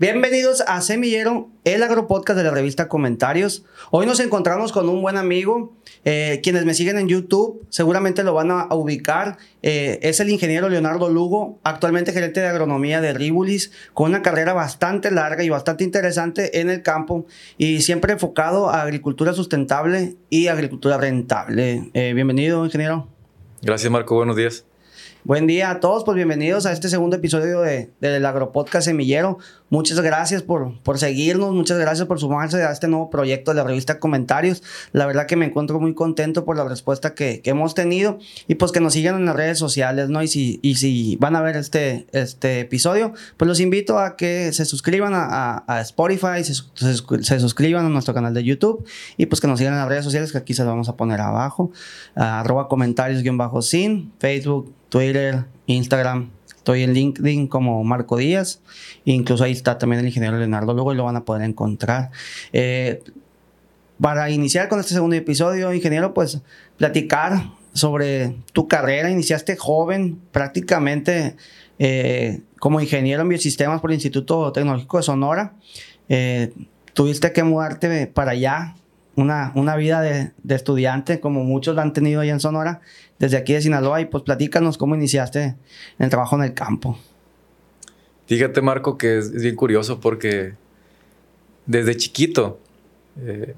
Bienvenidos a Semillero, el agropodcast de la revista Comentarios. Hoy nos encontramos con un buen amigo. eh, quienes me siguen en YouTube seguramente lo van a, ubicar. Eh, es el ingeniero Leonardo Lugo, actualmente gerente de agronomía de Ribulis, con una carrera bastante larga y bastante interesante en el campo y siempre enfocado a agricultura sustentable y agricultura rentable. Eh, bienvenido, ingeniero. Gracias, Marco. Buenos días. Buen día a todos, pues bienvenidos a este segundo episodio de, del Agropodcast Semillero. Muchas gracias por, por seguirnos, muchas gracias por sumarse a este nuevo proyecto de la revista Comentarios. La verdad que me encuentro muy contento por la respuesta que, hemos tenido y pues que nos sigan en las redes sociales, ¿no? Y si, y si van a ver este, este episodio, pues los invito a que se suscriban a, a, a Spotify, se, suscriban a nuestro canal de YouTube y pues que nos sigan en las redes sociales que aquí se los vamos a poner abajo. Uh, arroba comentarios-sin, Facebook, Twitter, Instagram. Estoy en LinkedIn como Marco Díaz. Incluso ahí está también el ingeniero Leonardo Lugo y lo van a poder encontrar. Eh, para iniciar con este segundo episodio, ingeniero, pues platicar sobre tu carrera. Iniciaste joven, prácticamente eh, como ingeniero en biosistemas por el Instituto Tecnológico de Sonora. Eh, tuviste que mudarte para allá, una, una vida de, de, estudiante, como muchos la han tenido allá en Sonora, desde aquí de Sinaloa. Y pues platícanos cómo iniciaste en el trabajo en el campo. Fíjate, Marco, que es, es bien curioso porque desde chiquito eh,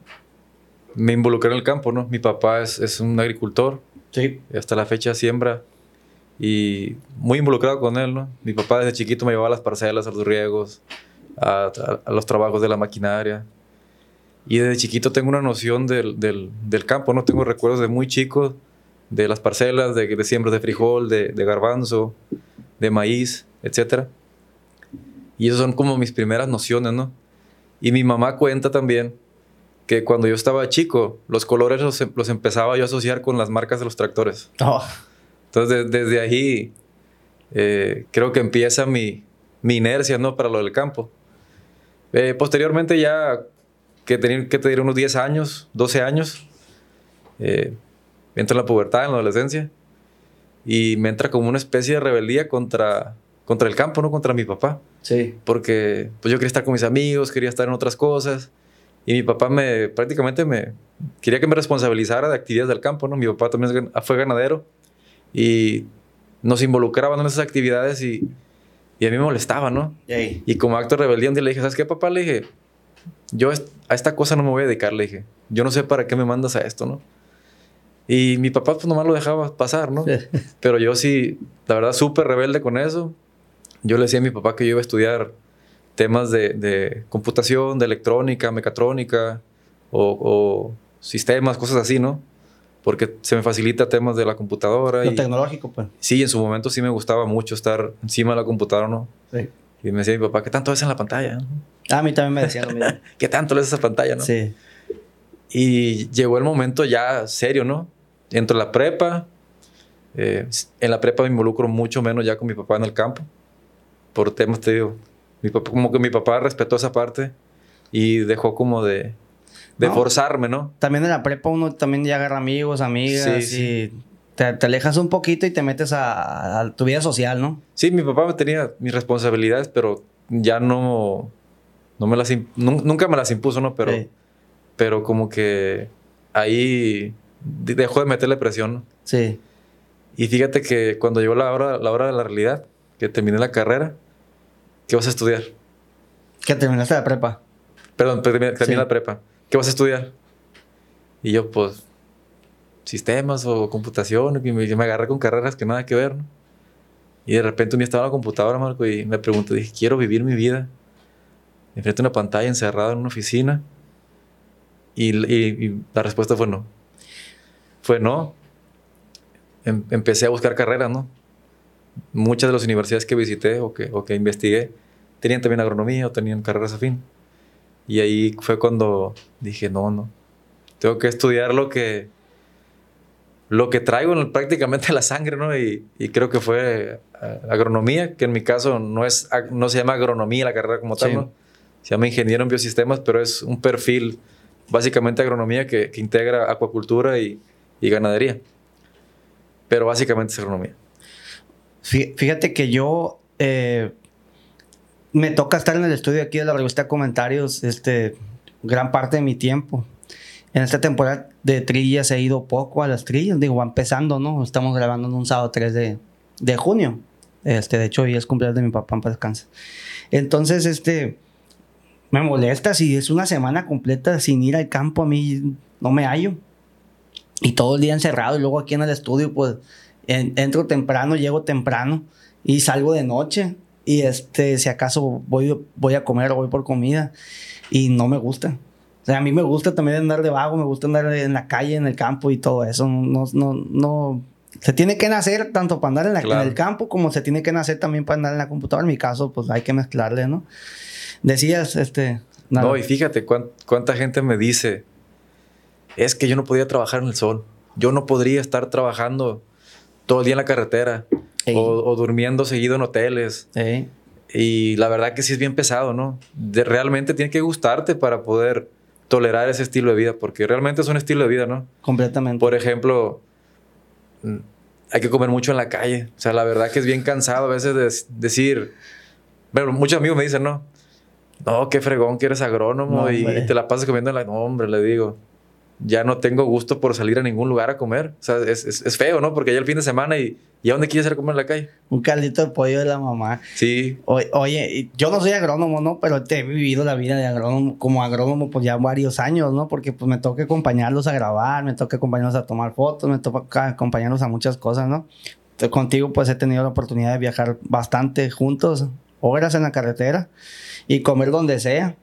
me involucré en el campo, ¿no? Mi papá es, es, un agricultor. Sí. Hasta la fecha siembra. Y muy involucrado con él, ¿no? Mi papá desde chiquito me llevaba a las parcelas, a los riegos, a, a, a los trabajos de la maquinaria. Y desde chiquito tengo una noción del, del, del, campo, ¿no? Tengo recuerdos de muy chico, de las parcelas, de, de siembras de frijol, de, de, garbanzo, de maíz, etc. Y esas son como mis primeras nociones, ¿no? Y mi mamá cuenta también que cuando yo estaba chico, los colores los, los empezaba yo a asociar con las marcas de los tractores. Oh. Entonces, de, desde ahí, eh, creo que empieza mi, mi, inercia, ¿no? Para lo del campo. Eh, posteriormente ya que tenía que tener unos 10 años, 12 años. Eh, entro en la pubertad, en la adolescencia. Y me entra como una especie de rebeldía contra, contra el campo, ¿no? Contra mi papá. Sí. Porque pues yo quería estar con mis amigos, quería estar en otras cosas. Y mi papá me prácticamente me quería que me responsabilizara de actividades del campo, ¿no? Mi papá también fue ganadero y nos involucraban en esas actividades y, y a mí me molestaba, ¿no? Yay. Y como acto de rebeldía, un día le dije, ¿sabes qué, papá? Le dije, yo a esta cosa no me voy a dedicar, le dije. Yo no sé para qué me mandas a esto, ¿no? Y mi papá pues nomás lo dejaba pasar, ¿no? Pero yo sí, la verdad, súper rebelde con eso. Yo le decía a mi papá que yo iba a estudiar temas de, de computación, de electrónica, mecatrónica o, o, sistemas, cosas así, ¿no? Porque se me facilita temas de la computadora. Lo y, tecnológico, pues. Sí, en su momento sí me gustaba mucho estar encima de la computadora, ¿no? Sí. Y me decía mi papá, ¿qué tanto ves en la pantalla? Ah, a mí también me decían lo mismo. ¿Qué tanto lees esa pantalla, no? Sí. Y llegó el momento ya serio, ¿no? Entro a la prepa. Eh, en la prepa me involucro mucho menos ya con mi papá en el campo. Por temas, te digo. Mi papá, como que mi papá respetó esa parte y dejó como de, de no, forzarme, ¿no? También en la prepa uno también ya agarra amigos, amigas sí, sí. Te, te, alejas un poquito y te metes a, a, tu vida social, ¿no? Sí, mi papá tenía mis responsabilidades, pero ya no, no me las, nunca me las impuso, ¿no? Pero, sí. pero como que ahí dejó de meterle presión. ¿no? Sí. Y fíjate que cuando llegó la hora, la hora de la realidad, que terminé la carrera, ¿qué vas a estudiar? Que terminaste la prepa. Perdón, terminé, terminé sí. la prepa. ¿Qué vas a estudiar? Y yo, pues, sistemas o computación, y me, me agarré con carreras que nada que ver, ¿no? Y de repente un día estaba en la computadora, Marco, y me pregunté, dije, quiero vivir mi vida enfrente de una pantalla encerrado en una oficina. Y, y, y la respuesta fue no. Fue no. Em, empecé a buscar carreras, ¿no? Muchas de las universidades que visité o que, o que investigué tenían también agronomía o tenían carreras afín. Y ahí fue cuando dije, no, no. Tengo que estudiar lo que, lo que traigo en, prácticamente en la sangre, ¿no? Y, y, creo que fue agronomía, que en mi caso no, es, no se llama agronomía la carrera como tal, sí. ¿no? Se llama ingeniero en biosistemas, pero es un perfil básicamente agronomía que, que integra acuacultura y, y, ganadería. Pero básicamente es agronomía. Fíjate que yo, eh, me toca estar en el estudio aquí de la revista Comentarios, este, gran parte de mi tiempo. En esta temporada de trillas he ido poco a las trillas, digo, va empezando, ¿no? Estamos grabando en un sábado 3 de, de junio. Este, de hecho, hoy es cumpleaños de mi papá, para descansa. Entonces, este, me molesta si es una semana completa sin ir al campo, a mí no me hallo. Y todo el día encerrado y luego aquí en el estudio, pues, entro temprano, llego temprano y salgo de noche. Y este, si acaso voy, voy a comer o voy por comida y no me gusta. O sea, a mí me gusta también andar de vago, me gusta andar en la calle, en el campo y todo eso. No, no, no. Se tiene que nacer tanto para andar en, la, en el campo como se tiene que nacer también para andar en la computadora. En mi caso, pues hay que mezclarle, ¿no? Decías, este. No, y fíjate cuánta gente me dice: es que yo no podía trabajar en el sol. Yo no podría estar trabajando todo el día en la carretera o, durmiendo seguido en hoteles. Y la verdad que sí es bien pesado, ¿no? De, realmente tiene que gustarte para poder tolerar ese estilo de vida, porque realmente es un estilo de vida, ¿no? Completamente. Por ejemplo, mm, hay que comer mucho en la calle. O sea, la verdad que es bien cansado a veces de decir, bueno, muchos amigos me dicen, no, no, qué fregón que eres agrónomo y te la pasas comiendo en la... No, hombre, le digo, ya no tengo gusto por salir a ningún lugar a comer. O sea, es, es, feo, ¿no? Porque ya el fin de semana y, ¿y a dónde quieres ir a comer en la calle? Un caldito de pollo de la mamá. Sí. oye, yo no soy agrónomo, ¿no? Pero te he vivido la vida de agrónomo, como agrónomo, pues ya varios años, ¿no? Porque pues me toca acompañarlos a grabar, me toca acompañarlos a tomar fotos, me toca acompañarlos a muchas cosas, ¿no? contigo pues he tenido la oportunidad de viajar bastante juntos, horas en la carretera y comer donde sea.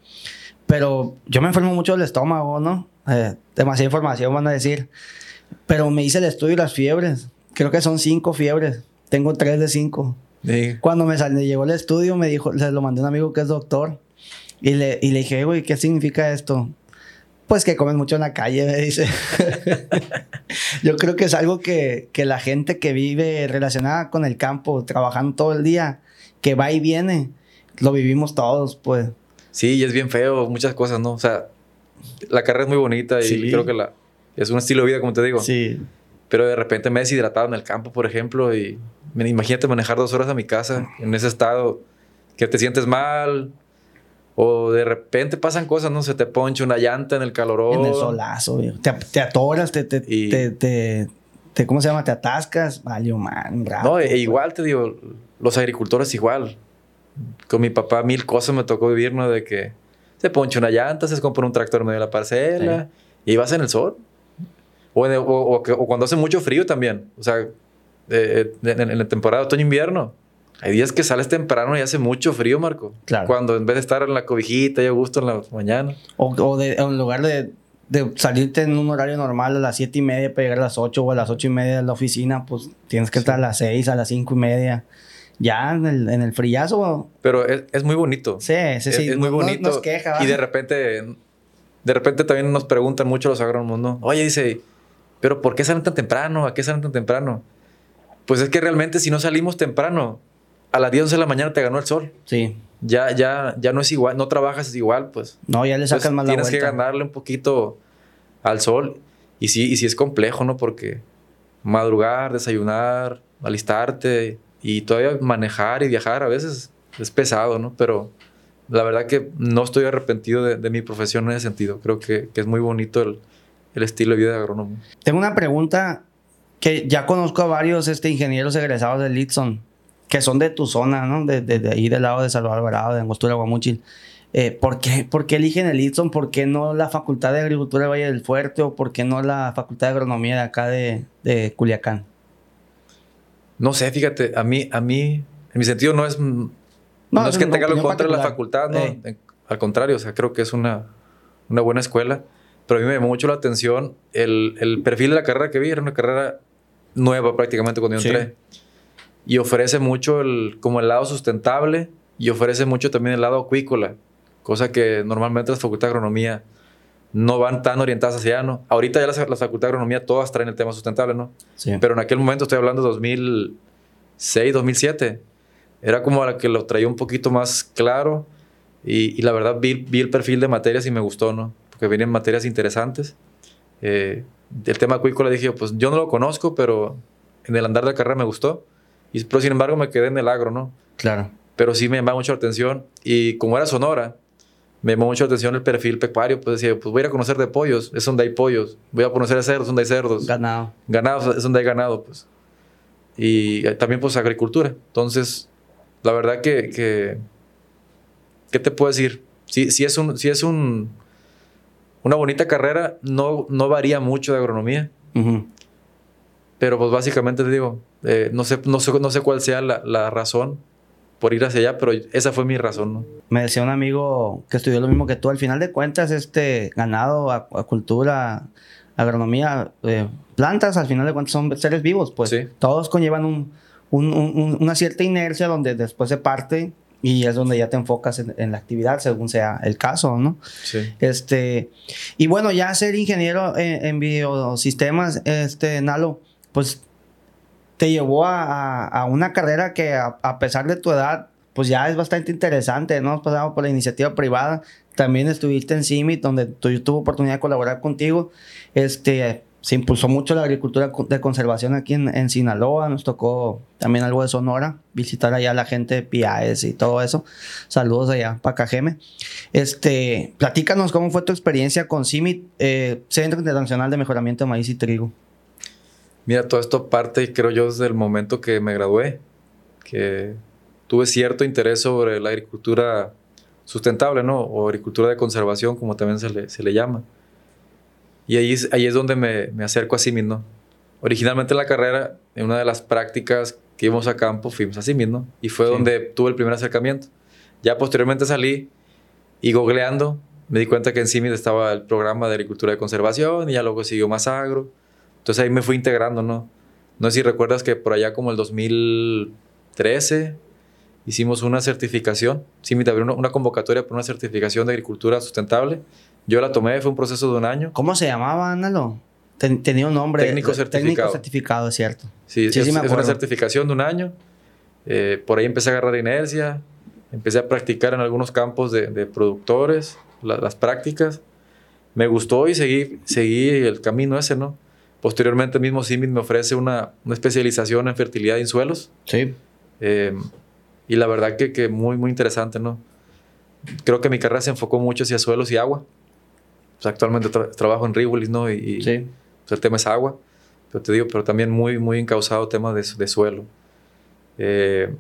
Pero yo me enfermo mucho del estómago, ¿no? Eh, demasiada información van a decir. Pero me hice el estudio y las fiebres. Creo que son cinco fiebres. Tengo tres de cinco. Cuando me salió, llegó el estudio, me dijo, se lo mandé a un amigo que es doctor. Y le, y le dije, güey, ¿qué significa esto? Pues que comen mucho en la calle, me dice. Yo creo que es algo que, que, la gente que vive relacionada con el campo, trabajando todo el día, que va y viene, lo vivimos todos, pues. Sí, y es bien feo, muchas cosas, ¿no? O sea, la carrera es muy bonita y creo que la, es un estilo de vida, como te digo. Sí. Pero de repente me he deshidratado en el campo, por ejemplo, y imagínate manejar dos horas a mi casa en ese estado, que te sientes mal, o de repente pasan cosas, ¿no? Se te poncha una llanta en el calorón. En el solazo, te, te, atoras, te, te, te, te, ¿cómo se llama? Te atascas, vale, man, No, e igual te digo, los agricultores igual. Con mi papá mil cosas me tocó vivir, ¿no? De que se poncha una llanta, se compra un tractor en medio de la parcela y vas en el sol. O, o, cuando hace mucho frío también. O sea, en, la temporada otoño-invierno. Hay días que sales temprano y hace mucho frío, Marco. Claro. Cuando en vez de estar en la cobijita y a gusto en la mañana. O, en lugar de, de, salirte en un horario normal a las siete y media para llegar a las 8 o a las ocho y media a la oficina, pues tienes que estar a las 6, a las cinco y media ya en el, en el frillazo. Pero es, es, muy bonito. Sí, sí, sí. Es, muy bonito. y de repente, de repente también nos preguntan mucho los agrónomos, ¿no? Oye, dice, ¿pero por qué salen tan temprano? ¿A qué salen tan temprano? Pues es que realmente si no salimos temprano, a las 10 de la mañana te ganó el sol. Sí. Ya, ya, ya no es igual, no trabajas igual, pues. No, ya le sacas más la Tienes que ganarle un poquito al sol. Y sí, y sí es complejo, ¿no? Porque madrugar, desayunar, alistarte, y todavía manejar y viajar a veces es pesado, ¿no? Pero la verdad que no estoy arrepentido de, mi profesión en ese sentido. Creo que, es muy bonito el, estilo de vida de agrónomo. Tengo una pregunta que ya conozco a varios este, ingenieros egresados de Litson, que son de tu zona, ¿no? De, ahí del lado de Salvador Alvarado, de Angostura, Guamuchil. Eh, ¿por, qué, ¿Por qué eligen el Litson? ¿Por qué no la Facultad de Agricultura de Valle del Fuerte? ¿O por qué no la Facultad de Agronomía de acá de, de Culiacán? No sé, fíjate, a mí, a mí, en mi sentido no es, no, es que tenga lo contra la facultad, no. Al contrario, o sea, creo que es una, una buena escuela. Pero a mí me llamó mucho la atención el, el, perfil de la carrera que vi. Era una carrera nueva prácticamente cuando yo entré. Y ofrece mucho el, como el lado sustentable y ofrece mucho también el lado acuícola. Cosa que normalmente las facultades de agronomía no van tan orientadas hacia allá, ¿no? Ahorita ya las, las facultades de agronomía todas traen el tema sustentable, ¿no? Sí. Pero en aquel momento, estoy hablando de 2006, 2007, era como la que lo traía un poquito más claro y, la verdad vi, vi, el perfil de materias y me gustó, ¿no? Porque vienen materias interesantes. Eh, el tema acuícola dije, pues yo no lo conozco, pero en el andar de la carrera me gustó. Y, pero sin embargo me quedé en el agro, ¿no? Claro. pero sí me llamaba mucho la atención. Y como era Sonora, me llamó mucho la atención el perfil pecuario. Pues decía, pues voy a ir a conocer de pollos, es donde hay pollos. Voy a conocer de cerdos, donde hay cerdos. Ganado. Ganado, es donde hay ganado, pues. Y también, pues, agricultura. Entonces, la verdad que, que ¿qué te puedo decir? Si, si es un, si es un, una bonita carrera, no, no varía mucho de agronomía. Pero pues básicamente te digo, eh, no, sé, no, sé, no sé cuál sea la, la, razón por ir hacia allá, pero esa fue mi razón, ¿no? Me decía un amigo que estudió lo mismo que tú, al final de cuentas, este ganado, acuicultura, agronomía, eh, plantas, al final de cuentas son seres vivos, pues todos conllevan un, un, una cierta inercia donde después se parte y es donde ya te enfocas en, la actividad según sea el caso, ¿no? Sí. Este, y bueno, ya ser ingeniero en, biosistemas, este, Nalo, pues te llevó a, una carrera que a, pesar de tu edad, pues ya es bastante interesante, ¿no? Pasado por la iniciativa privada, también estuviste en CIMIT, donde yo tuve oportunidad de colaborar contigo, este, se impulsó mucho la agricultura de conservación aquí en, Sinaloa. Nos tocó también algo de Sonora, visitar allá a la gente de PIAES y todo eso. Saludos allá para Cajeme. Este, platícanos cómo fue tu experiencia con CIMIT, eh, Centro Internacional de Mejoramiento de Maíz y Trigo. Mira, todo esto parte, creo yo, desde el momento que me gradué, que tuve cierto interés sobre la agricultura sustentable, ¿no? O agricultura de conservación, como también se le, se le llama. Y ahí es, ahí es donde me, me acerco a CIMIT, ¿no? Originalmente en la carrera, en una de las prácticas que íbamos a campo, fuimos a CIMIT, ¿no? Y fue donde tuve el primer acercamiento. Ya posteriormente salí y googleando me di cuenta que en CIMIT estaba el programa de agricultura de conservación y ya luego siguió más agro. Entonces ahí me fui integrando, ¿no? No sé si recuerdas que por allá como el 2013 hicimos una certificación. CIMIT abrió una convocatoria por una certificación de agricultura sustentable yo la tomé, fue un proceso de un año. ¿Cómo se llamaba, Ándalo? tenía un nombre. Técnico certificado. Técnico certificado, cierto. Sí, sí, es, una certificación de un año. Eh, por ahí empecé a agarrar inercia, empecé a practicar en algunos campos de, productores, las prácticas. Me gustó y seguí, seguí el camino ese, ¿no? Posteriormente mismo CIMIT me ofrece una, una, especialización en fertilidad en suelos. Sí. Eh, y la verdad que, que muy, muy interesante, ¿no? Creo que mi carrera se enfocó mucho hacia suelos y agua actualmente trabajo en Rivolis, ¿no? Y, pues, el tema es agua, pero te digo, pero también muy, muy encausado tema de, de suelo. Eh,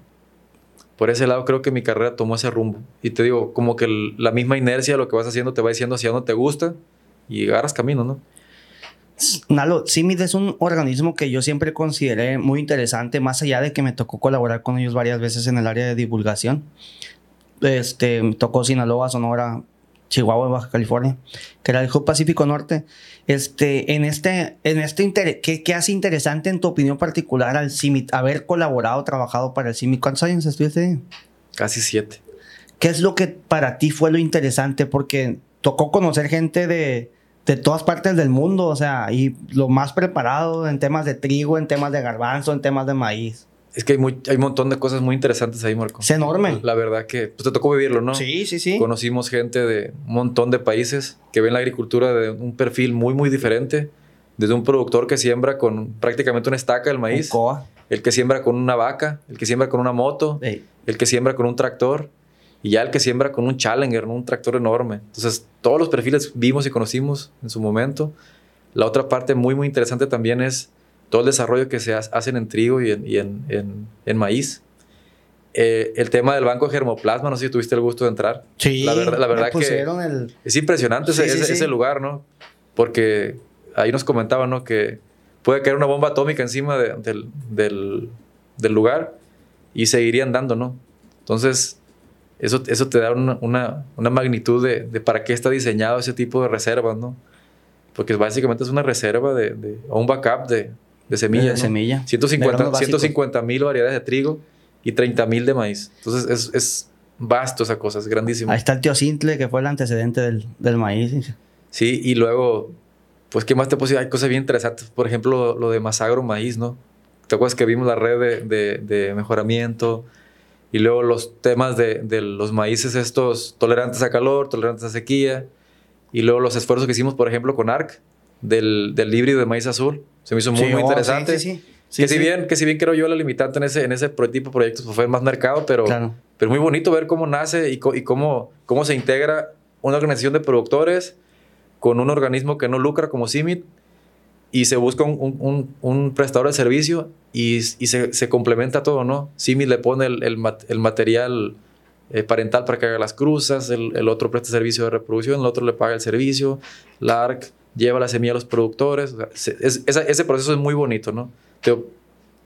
por ese lado creo que mi carrera tomó ese rumbo. Y te digo, como que la misma inercia de lo que vas haciendo te va diciendo hacia dónde te gusta y agarras camino, ¿no? Nalo, CIMID es un organismo que yo siempre consideré muy interesante, más allá de que me tocó colaborar con ellos varias veces en el área de divulgación. Este, me tocó Sinaloa, Sonora, Chihuahua, Baja California, que era el Hub Pacífico Norte. Este, en este, en este ¿qué, ¿qué, hace interesante en tu opinión particular al CIMIT? Haber colaborado, trabajado para el CIMIT. ¿Cuántos años estuviste? Casi siete. ¿Qué es lo que para ti fue lo interesante? Porque tocó conocer gente de, de todas partes del mundo, o sea, y lo más preparado en temas de trigo, en temas de garbanzo, en temas de maíz. Es que hay, hay un montón de cosas muy interesantes ahí, Marco. Es enorme. La verdad que pues, te tocó vivirlo, ¿no? Sí, sí, sí. Conocimos gente de un montón de países que ven la agricultura de un perfil muy, muy diferente. Desde un productor que siembra con prácticamente una estaca el maíz. El que siembra con una vaca, el que siembra con una moto, el que siembra con un tractor y ya el que siembra con un Challenger, un tractor enorme. Entonces, todos los perfiles vimos y conocimos en su momento. La otra parte muy, muy interesante también es todo el desarrollo que se hacen en trigo y en, maíz. Eh, el tema del banco de germoplasma, no sé si tuviste el gusto de entrar. Sí, la verdad, la verdad que es impresionante ese, lugar, ¿no? Porque ahí nos comentaban, ¿no? Que puede caer una bomba atómica encima del, lugar y seguirían dando, ¿no? Entonces, eso, eso te da una, magnitud de, de, para qué está diseñado ese tipo de reservas, ¿no? Porque básicamente es una reserva de, o un backup de, de semilla. De semilla. 150 mil variedades de trigo y 30 mil de maíz. Entonces es, es, vasto esa cosa, es grandísimo. Ahí está el tío Sintle, que fue el antecedente del, del maíz. Sí, y luego, pues, ¿qué más te puedo decir? Hay cosas bien interesantes. Por ejemplo, lo, de Masagro Maíz, ¿no? ¿Te acuerdas que vimos la red de, de, mejoramiento? Y luego los temas de, de, los maíces estos tolerantes a calor, tolerantes a sequía. Y luego los esfuerzos que hicimos, por ejemplo, con ARC, del, del híbrido de maíz azul. Se me hizo muy, muy oh, interesante. que, si bien, que si bien creo yo la limitante en ese, en ese tipo de proyectos pues, fue más mercado, pero Pero muy bonito ver cómo nace y, cómo, cómo se integra una organización de productores con un organismo que no lucra como CIMIT y se busca un, un, prestador de servicio y, y se, se, complementa todo, ¿no? CIMIT le pone el, el, el material eh, parental para que haga las cruzas, el, el, otro presta servicio de reproducción, el otro le paga el servicio, la ARC lleva la semilla a los productores. ese proceso es muy bonito, ¿no?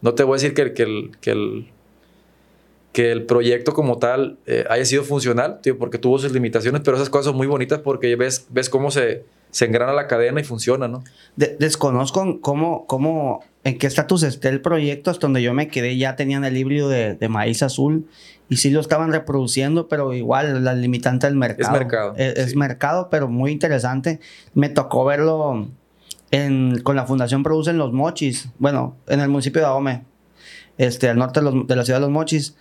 no te voy a decir que, que, el, que, el, que el proyecto como tal eh, haya sido funcional, tío, porque tuvo sus limitaciones, pero esas cosas son muy bonitas porque ves, ves cómo se, se engrana la cadena y funciona, ¿no? desconozco cómo, cómo, en qué estatus está el proyecto, hasta donde yo me quedé ya tenían el híbrido de, de maíz azul y sí lo estaban reproduciendo, pero igual la limitante del mercado. Es mercado. Es, mercado, pero muy interesante. Me tocó verlo en, con la Fundación Producen Los Mochis, bueno, en el municipio de Ahome, este, al norte de, la ciudad de Los Mochis.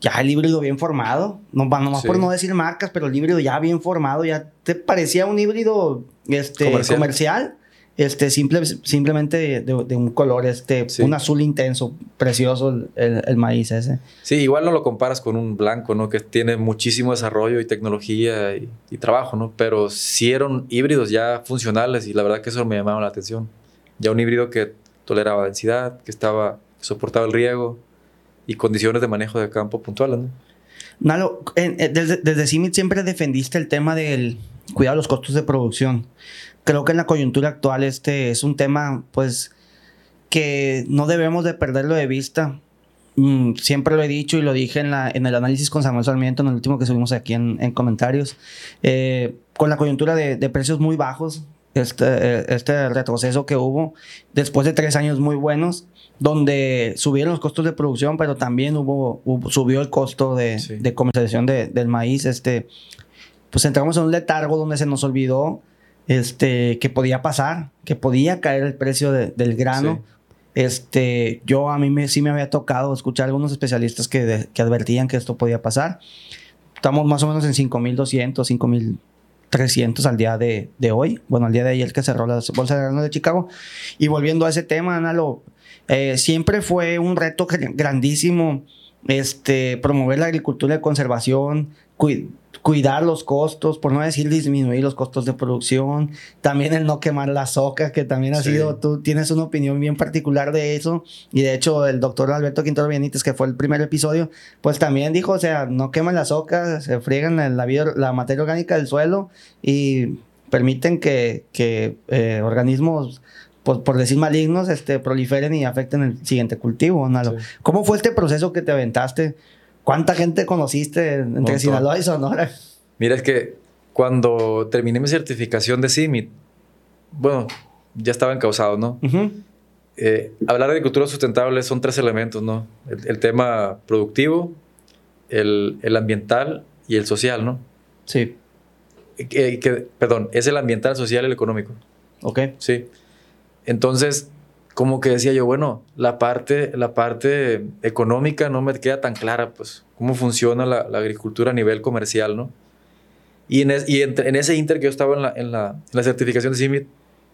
Ya el híbrido bien formado, no, nomás por no decir marcas, pero el híbrido ya bien formado, ya te parecía un híbrido este, comercial este, simple, simplemente de, un color, este, un azul intenso, precioso el, maíz ese. Sí, igual no lo comparas con un blanco, ¿no? Que tiene muchísimo desarrollo y tecnología y, trabajo, ¿no? Pero sí eran híbridos ya funcionales y la verdad que eso me llamaba la atención. Ya un híbrido que toleraba densidad, que estaba, soportaba el riego y condiciones de manejo de campo puntuales, ¿no? Nalo, desde, desde CIMIT siempre defendiste el tema del cuidado los costos de producción creo que en la coyuntura actual este es un tema, pues, que no debemos de perderlo de vista. Mm, siempre lo he dicho y lo dije en, la, en el análisis con Samuel Sarmiento, en el último que subimos aquí en, en comentarios. Eh, con la coyuntura de, de, precios muy bajos, este, este retroceso que hubo, después de tres años muy buenos, donde subieron los costos de producción, pero también hubo, subió el costo de, de comercialización de, del maíz. Este, pues entramos en un letargo donde se nos olvidó este, que podía pasar, que podía caer el precio del grano. Este, yo a mí me, sí me había tocado escuchar algunos especialistas que, que advertían que esto podía pasar. Estamos más o menos en 5200, 5300 al día de, de, hoy. Bueno, al día de ayer que cerró la bolsa de grano de Chicago. Y volviendo a ese tema, Analo, eh, siempre fue un reto grandísimo este, promover la agricultura de conservación, cuidar los costos, por no decir disminuir los costos de producción, también el no quemar la soca, que también ha sido, tú tienes una opinión bien particular de eso, y de hecho el doctor Alberto Quintero Benítez, que fue el primer episodio, pues también dijo, o sea, no queman la soca, se friegan la, la, materia orgánica del suelo y permiten que, que eh, organismos por, por, decir malignos, este, proliferen y afecten el siguiente cultivo. ¿Cómo fue este proceso que te aventaste? ¿Cuánta gente conociste entre Sinaloa y Sonora? Mira, es que cuando terminé mi certificación de CIMIT, bueno, ya estaba encausado, ¿no? Eh, hablar de agricultura sustentable son tres elementos, ¿no? El, tema productivo, el, el, ambiental y el social, ¿no? Sí. Que, perdón, es el ambiental, social y el económico. Ok. Sí. Entonces, como que decía yo, bueno, la parte, la parte económica no me queda tan clara, pues, cómo funciona la, agricultura a nivel comercial, ¿no? Y en, y en, ese inter que yo estaba en la, en la, la certificación de CIMIT,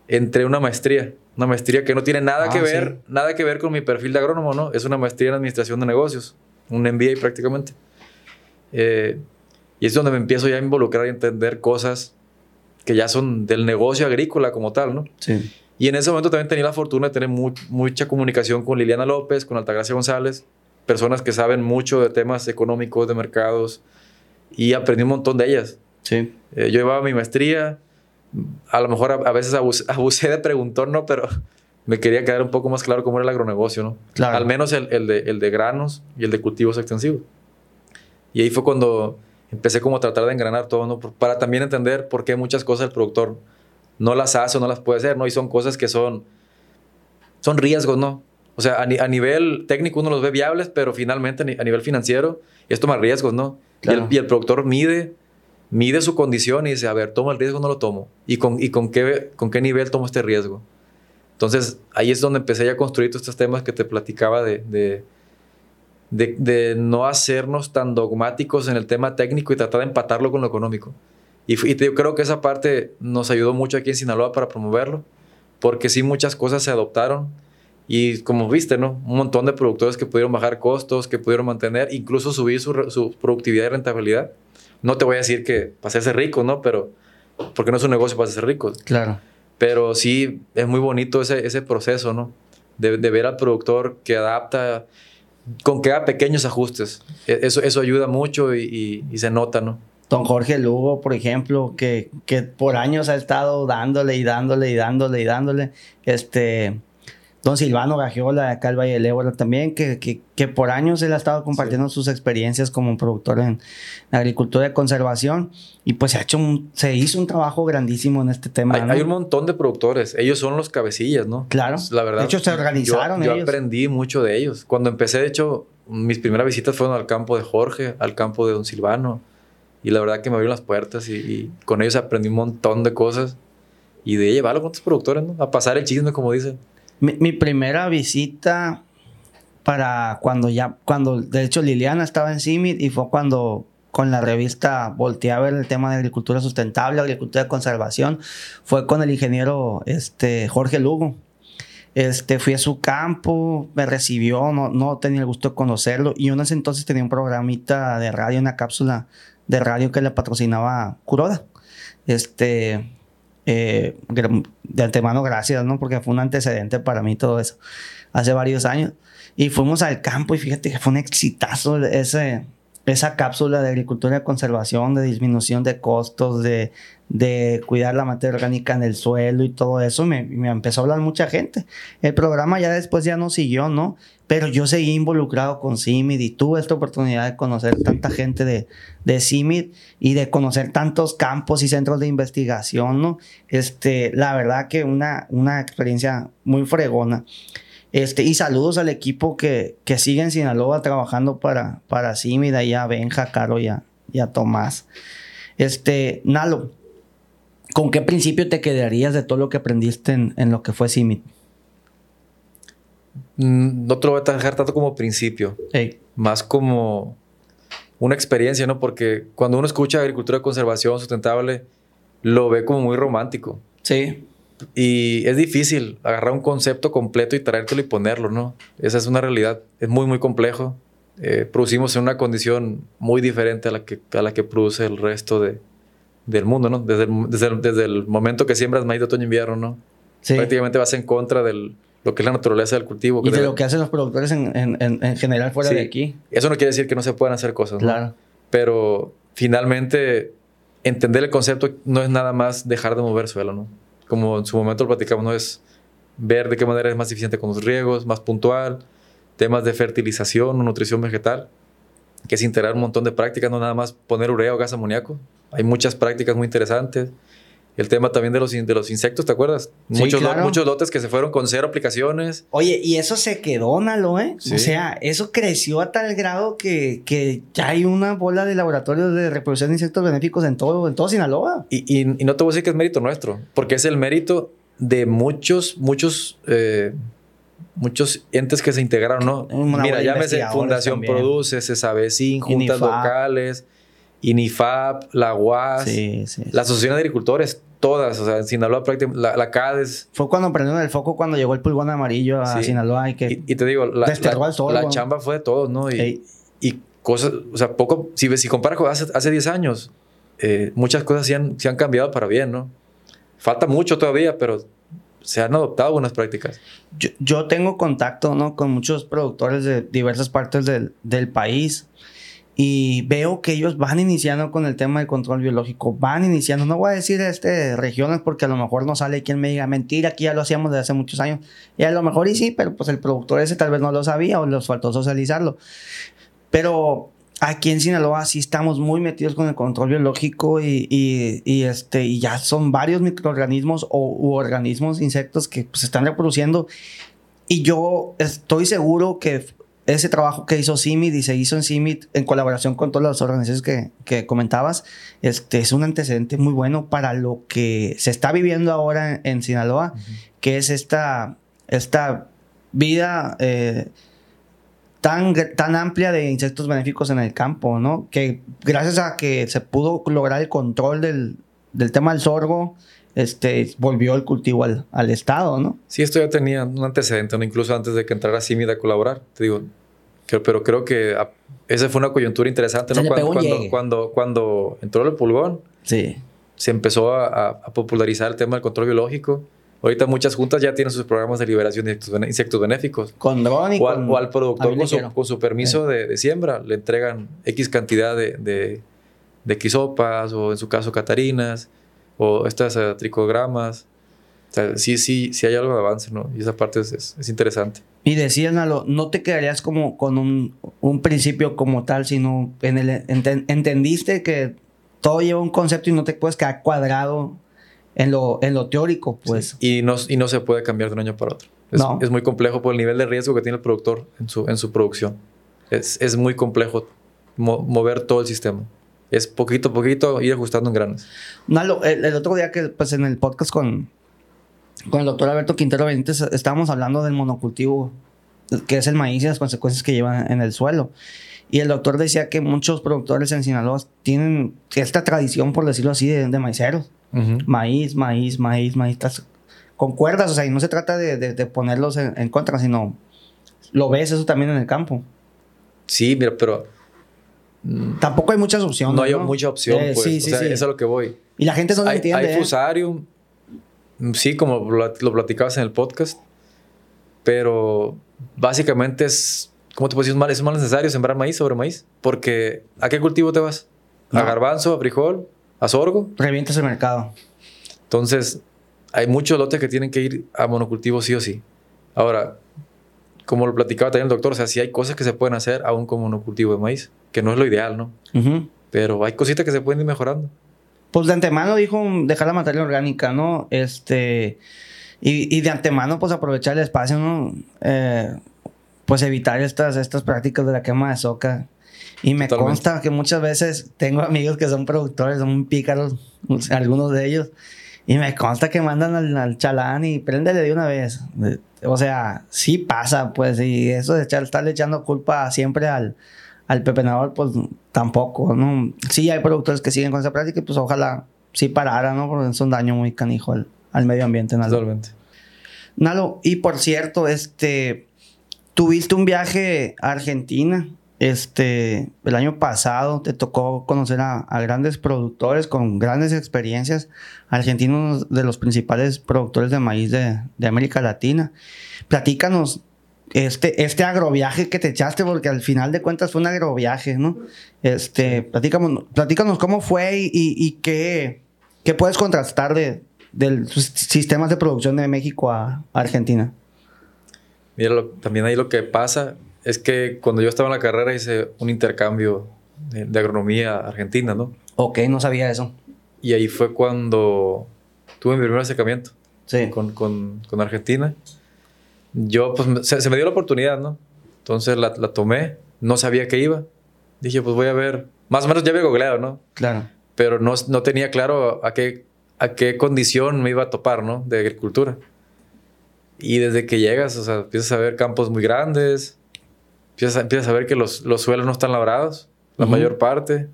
entré una maestría, una maestría que no tiene nada ah, que ver, nada que ver con mi perfil de agrónomo, ¿no? Es una maestría en administración de negocios, un MBA prácticamente. Eh, y es donde me empiezo ya a involucrar y entender cosas que ya son del negocio agrícola como tal, ¿no? Sí. Y en ese momento también tenía la fortuna de tener mucha comunicación con Liliana López, con Altagracia González, personas que saben mucho de temas económicos, de mercados, y aprendí un montón de ellas. Sí. Eh, yo llevaba mi maestría, a lo mejor a, veces abusé, de preguntón, ¿no? Pero me quería quedar un poco más claro cómo era el agronegocio, ¿no? Claro. Al menos el, el, de, el de granos y el de cultivos extensivos. Y ahí fue cuando empecé como a tratar de engranar todo, ¿no? Para también entender por qué muchas cosas el productor no las hace o no las puede hacer, ¿no? Y son cosas que son, son riesgos, ¿no? O sea, a, nivel técnico uno los ve viables, pero finalmente a nivel financiero es tomar riesgos, ¿no? Y, el, productor mide, mide su condición y dice, a ver, ¿tomo el riesgo o no lo tomo? ¿Y con, y con, qué, con qué nivel tomo este riesgo? Entonces, ahí es donde empecé ya a construir todos estos temas que te platicaba de, de, de, no hacernos tan dogmáticos en el tema técnico y tratar de empatarlo con lo económico. Y, yo creo que esa parte nos ayudó mucho aquí en Sinaloa para promoverlo, porque sí muchas cosas se adoptaron Y como viste, ¿no? Un montón de productores que pudieron bajar costos, que pudieron mantener, incluso subir su, su productividad y rentabilidad. No te voy a decir que para hacerse rico, ¿no? Pero porque no es un negocio para hacerse rico. Claro. Pero sí es muy bonito ese, ese proceso, ¿no? De, de ver al productor que adapta con que haga pequeños ajustes. E, eso, eso ayuda mucho y, y, y se nota, ¿no? Don Jorge Lugo, por ejemplo, que, que por años ha estado dándole y dándole y dándole y dándole. Este, don Silvano Gagiola de acá el Valle del Ébora también, que, que, que, por años él ha estado compartiendo sus experiencias como productor en, agricultura de conservación y pues se, ha hecho un, se hizo un trabajo grandísimo en este tema. Hay, ¿no? hay, un montón de productores, ellos son los cabecillas, ¿no? Claro. La verdad. De hecho, se organizaron yo, ellos. Yo aprendí mucho de ellos. Cuando empecé, de hecho, mis primeras visitas fueron al campo de Jorge, al campo de don Silvano y la verdad que me abrieron las puertas y, y con ellos aprendí un montón de cosas y de llevarlo con otros productores, ¿no? A pasar el chisme, como dicen. Mi, mi, primera visita para cuando ya, cuando de hecho Liliana estaba en CIMIT y fue cuando con la revista volteé a ver el tema de agricultura sustentable, agricultura de conservación, fue con el ingeniero este, Jorge Lugo. Este, fui a su campo, me recibió, no, no tenía el gusto de conocerlo y en ese entonces tenía un programita de radio, una cápsula de radio que le patrocinaba Curoda. Este, eh, de antemano, gracias, ¿no? Porque fue un antecedente para mí todo eso, hace varios años. Y fuimos al campo y fíjate que fue un exitazo ese, esa cápsula de agricultura de conservación, de disminución de costos, de, de cuidar la materia orgánica en el suelo y todo eso, me, me, empezó a hablar mucha gente. El programa ya después ya no siguió, ¿no? Pero yo seguí involucrado con CIMID y tuve esta oportunidad de conocer tanta gente de, de CIMID y de conocer tantos campos y centros de investigación, ¿no? Este, la verdad que una, una experiencia muy fregona. Este, y saludos al equipo que, que sigue en Sinaloa trabajando para, para CIMID, ahí a Benja, Caro y a, y a Tomás. Este, Nalo, ¿con qué principio te quedarías de todo lo que aprendiste en, en lo que fue CIMID? No te lo voy a dejar tanto como principio, más como una experiencia, ¿no? Porque cuando uno escucha agricultura de conservación sustentable, lo ve como muy romántico. Sí. Y es difícil agarrar un concepto completo y traértelo y ponerlo, ¿no? Esa es una realidad. Es muy, muy complejo. Eh, producimos en una condición muy diferente a la que, a la que produce el resto de, del mundo, ¿no? Desde el, desde, el, desde el momento que siembras maíz de otoño-invierno, ¿no? Sí. Prácticamente vas en contra de lo que es la naturaleza del cultivo. Y de lo que hacen los productores en, en, en general fuera Sí. de aquí. Eso no quiere decir que no se puedan hacer cosas, ¿no? Claro. Pero finalmente entender el concepto no es nada más dejar de mover suelo, ¿no? Como en su momento lo platicamos, no es ver de qué manera es más eficiente con los riegos, más puntual, temas de fertilización o nutrición vegetal, que es integrar un montón de prácticas, no nada más poner urea o gas amoníaco. Hay muchas prácticas muy interesantes. El tema también de los, de los insectos, ¿te acuerdas? Sí, muchos, claro. lo, muchos lotes que se fueron con cero aplicaciones. Oye, y eso se quedó, Nalo, ¿eh? Sí. O sea, eso creció a tal grado que, que ya hay una bola de laboratorios de reproducción de insectos benéficos en todo, en todo Sinaloa. Y, y, y no te voy a decir que es mérito nuestro, porque es el mérito de muchos, muchos, eh, muchos entes que se integraron, ¿no? Una Mira, llámese Fundación también. Produce, Cesavecin, juntas INIFAP. locales, INIFAP, la UAS, Sí, sí. la Asociación de Agricultores, todas, o sea, en Sinaloa prácticamente, la, la CADES. Fue cuando prendieron el foco cuando llegó el pulgón amarillo a Sí. Sinaloa y que... Y, y te digo, la, la- sol, la chamba fue de todos, ¿no? Y, Ey. y cosas, o sea, poco, si, si comparas con hace, hace 10 años, eh, muchas cosas se han, se han cambiado para bien, ¿no? Falta mucho todavía, pero se han adoptado buenas prácticas. yo, yo tengo contacto ¿no? con muchos productores de diversas partes del, del país y veo que ellos van iniciando con el tema del control biológico, van iniciando, no voy a decir este, regiones porque a lo mejor no sale quien me diga mentira, aquí ya lo hacíamos desde hace muchos años y a lo mejor y sí, pero pues el productor ese tal vez no lo sabía o les faltó socializarlo. Pero aquí en Sinaloa sí estamos muy metidos con el control biológico y, y, y, este, y ya son varios microorganismos o u organismos, insectos que pues, se están reproduciendo. Y yo estoy seguro que ese trabajo que hizo CIMID y se hizo en CIMID en colaboración con todas las organizaciones que, que comentabas, este, es un antecedente muy bueno para lo que se está viviendo ahora en, en Sinaloa, que es esta, esta vida eh, tan, tan amplia de insectos benéficos en el campo, ¿no? Que gracias a que se pudo lograr el control del, del tema del sorgo, este, volvió el cultivo al, al Estado, ¿no? Sí, esto ya tenía un antecedente, ¿no? incluso antes de que entrara Simid a colaborar. Te digo, pero creo que esa fue una coyuntura interesante, ¿no? Cuando, cuando, cuando, cuando, entró el pulgón, sí. se empezó a, a, popularizar el tema del control biológico. Ahorita muchas juntas ya tienen sus programas de liberación de insectos benéficos. Con dron y o, al, o al productor con su, con su, permiso de, de, siembra le entregan X cantidad de, de, de quisopas o en su caso catarinas o estas uh, tricogramas. O sea, sí, sí, sí hay algo de avance, ¿no? Y esa parte es, es, es interesante. Y decían, Nalo, no te quedarías como con un, un principio como tal, sino en el, ent entendiste que todo lleva un concepto y no te puedes quedar cuadrado en lo, en lo teórico, pues. Sí. Y, no, y no se puede cambiar de un año para otro. Es, No. es muy complejo por el nivel de riesgo que tiene el productor en su, en su producción. Es, es muy complejo mo mover todo el sistema. Es poquito a poquito ir ajustando en granos. Nalo, el, el otro día que, pues en el podcast con, con el doctor Alberto Quintero Benítez estábamos hablando del monocultivo, que es el maíz y las consecuencias que lleva en el suelo. Y el doctor decía que muchos productores en Sinaloa tienen esta tradición, por decirlo así, de, de maiceros. Uh -huh. Maíz, maíz, maíz, maíz. Con cuerdas, o sea, y no se trata de, de, de ponerlos en, en, contra, sino lo ves eso también en el campo. Sí, mira, pero. Tampoco hay muchas opciones. No hay ¿no? mucha opción, eh, pues. Sí, sí, o sea, sí. Eso es a lo que voy. Y la gente no lo hay, entiende. Hay ¿eh? Sí, como lo platicabas en el podcast, pero básicamente es, ¿cómo te puedo decir? Es más necesario sembrar maíz sobre maíz, porque ¿a qué cultivo te vas? ¿A no. garbanzo, a frijol, a sorgo? Revientas el mercado. Entonces, hay muchos lotes que tienen que ir a monocultivo sí o sí. Ahora, como lo platicaba también el doctor, o sea, sí hay cosas que se pueden hacer aún con monocultivo de maíz, que no es lo ideal, ¿no? Uh -huh. Pero hay cositas que se pueden ir mejorando. Pues de antemano dijo dejar la materia orgánica, ¿no? Este. Y, y de antemano, pues aprovechar el espacio, ¿no? Eh, pues evitar estas, estas prácticas de la quema de soca. Y me Totalmente. consta que muchas veces tengo amigos que son productores, son pícaros, algunos de ellos. Y me consta que mandan al, al chalán y préndele de una vez. O sea, sí pasa, pues. Y eso de echar, estarle echando culpa siempre al, al pepenador, pues tampoco, ¿no? Sí hay productores que siguen con esa práctica y pues ojalá sí parara, ¿no? Porque es un daño muy canijo al, al medio ambiente, Nalo. Totalmente. Nalo, y por cierto, este, tuviste un viaje a Argentina, este, el año pasado te tocó conocer a, a grandes productores con grandes experiencias, argentinos de los principales productores de maíz de, de América Latina. Platícanos este, este agroviaje que te echaste, porque al final de cuentas fue un agroviaje, ¿no? Este, platícanos, platícanos cómo fue y, y, y qué, qué, puedes contrastar de, de los sistemas de producción de México a, a Argentina. Mira, lo, también ahí lo que pasa es que cuando yo estaba en la carrera hice un intercambio de, de agronomía argentina, ¿no? Ok, no sabía eso. Y ahí fue cuando tuve mi primer acercamiento sí. con, con, con Argentina yo, pues, se, se, me dio la oportunidad, ¿no? Entonces la, la, tomé, no sabía que iba. Dije, pues voy a ver. Más o menos ya había googleado, ¿no? Claro. Pero no, no tenía claro a qué, a qué condición me iba a topar, ¿no? De agricultura. Y desde que llegas, o sea, empiezas a ver campos muy grandes, empiezas a, empiezas a ver que los, los suelos no están labrados, la uh -huh. mayor parte,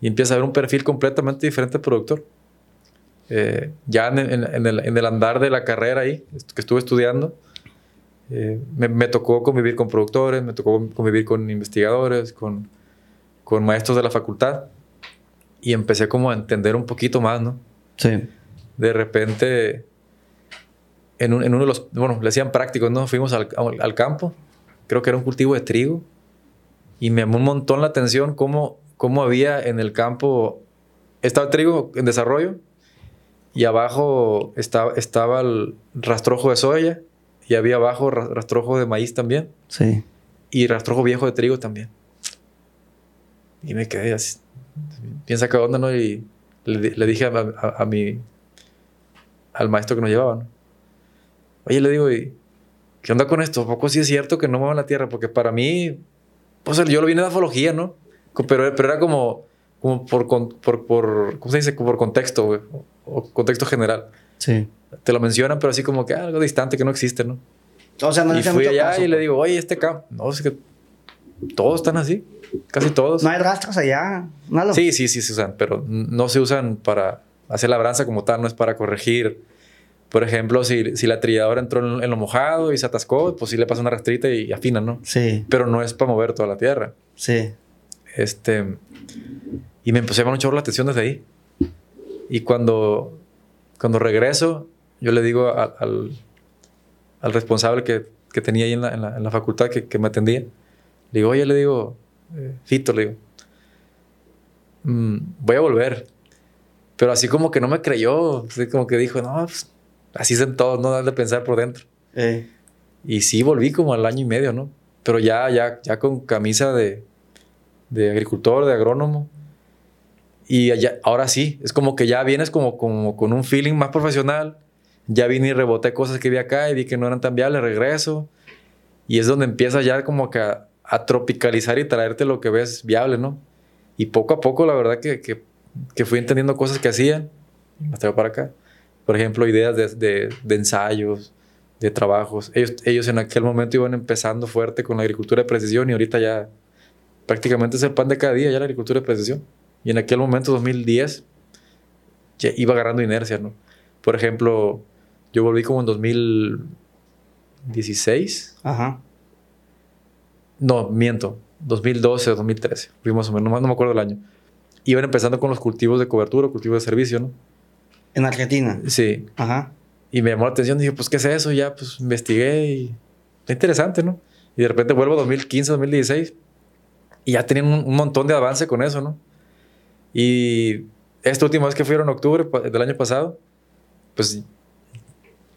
y empiezas a ver un perfil completamente diferente del productor. Eh, ya en, en, en, el, en, el, andar de la carrera ahí, que estuve estudiando, eh, me, me, tocó convivir con productores, me tocó convivir con investigadores, con, con, maestros de la facultad, y empecé como a entender un poquito más, ¿no? Sí. De repente, en, un, uno de los, bueno, le decían prácticos, ¿no? Fuimos al, al, campo, creo que era un cultivo de trigo, y me llamó un montón la atención cómo, cómo había en el campo, estaba el trigo en desarrollo, y abajo estaba, estaba el rastrojo de soya y había abajo rastrojo de maíz también. Sí. Y rastrojo viejo de trigo también. Y me quedé así. Piensa qué onda, ¿no? Y le, le dije a, a, a, mi. al maestro que nos llevaba, ¿no? Oye, le digo, ¿y qué onda con esto? ¿A poco sí es cierto que no muevan la tierra? Porque para mí, pues yo lo vine de afología, ¿no? Pero, pero era como, como por, por, por, ¿cómo se dice? Por contexto, güey o contexto general. Sí. Te lo mencionan, pero así como que ah, algo distante que no existe, ¿no? O sea, no y fui allá caso, y le digo, oye, este campo. No, es que todos están así. Casi todos. No hay rastros allá. Malo. Sí, sí, sí se usan, pero no se usan para, hacer labranza como tal, no es para corregir. Por ejemplo, si, si la trilladora entró en, lo mojado y se atascó, pues sí le pasa una rastrita y afina, ¿no? Sí. Pero no es para mover toda la tierra. Sí. Este. Y me empecé a llamar mucho la atención desde ahí. Y cuando, cuando regreso, yo le digo al, al, responsable que, que, tenía ahí en la, en la, facultad que, que, me atendía, le digo, oye, le digo, eh, Fito, le digo, mm, voy a volver. Pero así como que no me creyó, así como que dijo, no, pues, así son todos, no dan de pensar por dentro. Eh. Y sí, volví como al año y medio, ¿no? Pero ya, ya, ya con camisa de, de agricultor, de agrónomo. Y ahora sí, es como que ya vienes como, con un feeling más profesional. Ya vine y reboté cosas que vi acá y vi que no eran tan viables, regreso. Y es donde empieza ya como que a, tropicalizar y traerte lo que ves viable, ¿no? Y poco a poco, la verdad que, que, fui entendiendo cosas que hacían. Traigo para acá. Por ejemplo, ideas de, de, de, ensayos, de trabajos. Ellos, ellos en aquel momento iban empezando fuerte con la agricultura de precisión y ahorita ya prácticamente es el pan de cada día ya la agricultura de precisión. Y en aquel momento, 2010, ya iba agarrando inercia, ¿no? Por ejemplo, yo volví como en 2016. Ajá. No, miento. 2012 o 2013. Fuimos o menos, no, me acuerdo el año. Iban empezando con los cultivos de cobertura, cultivos de servicio, ¿no? En Argentina. Sí. Ajá. Y me llamó la atención. Dije, pues, ¿qué es eso? Ya, pues, investigué y... Está interesante, ¿no? Y de repente vuelvo a 2015, 2016 y ya tenían un, montón de avance con eso, ¿no? Y esta última vez que fueron en octubre del año pasado, pues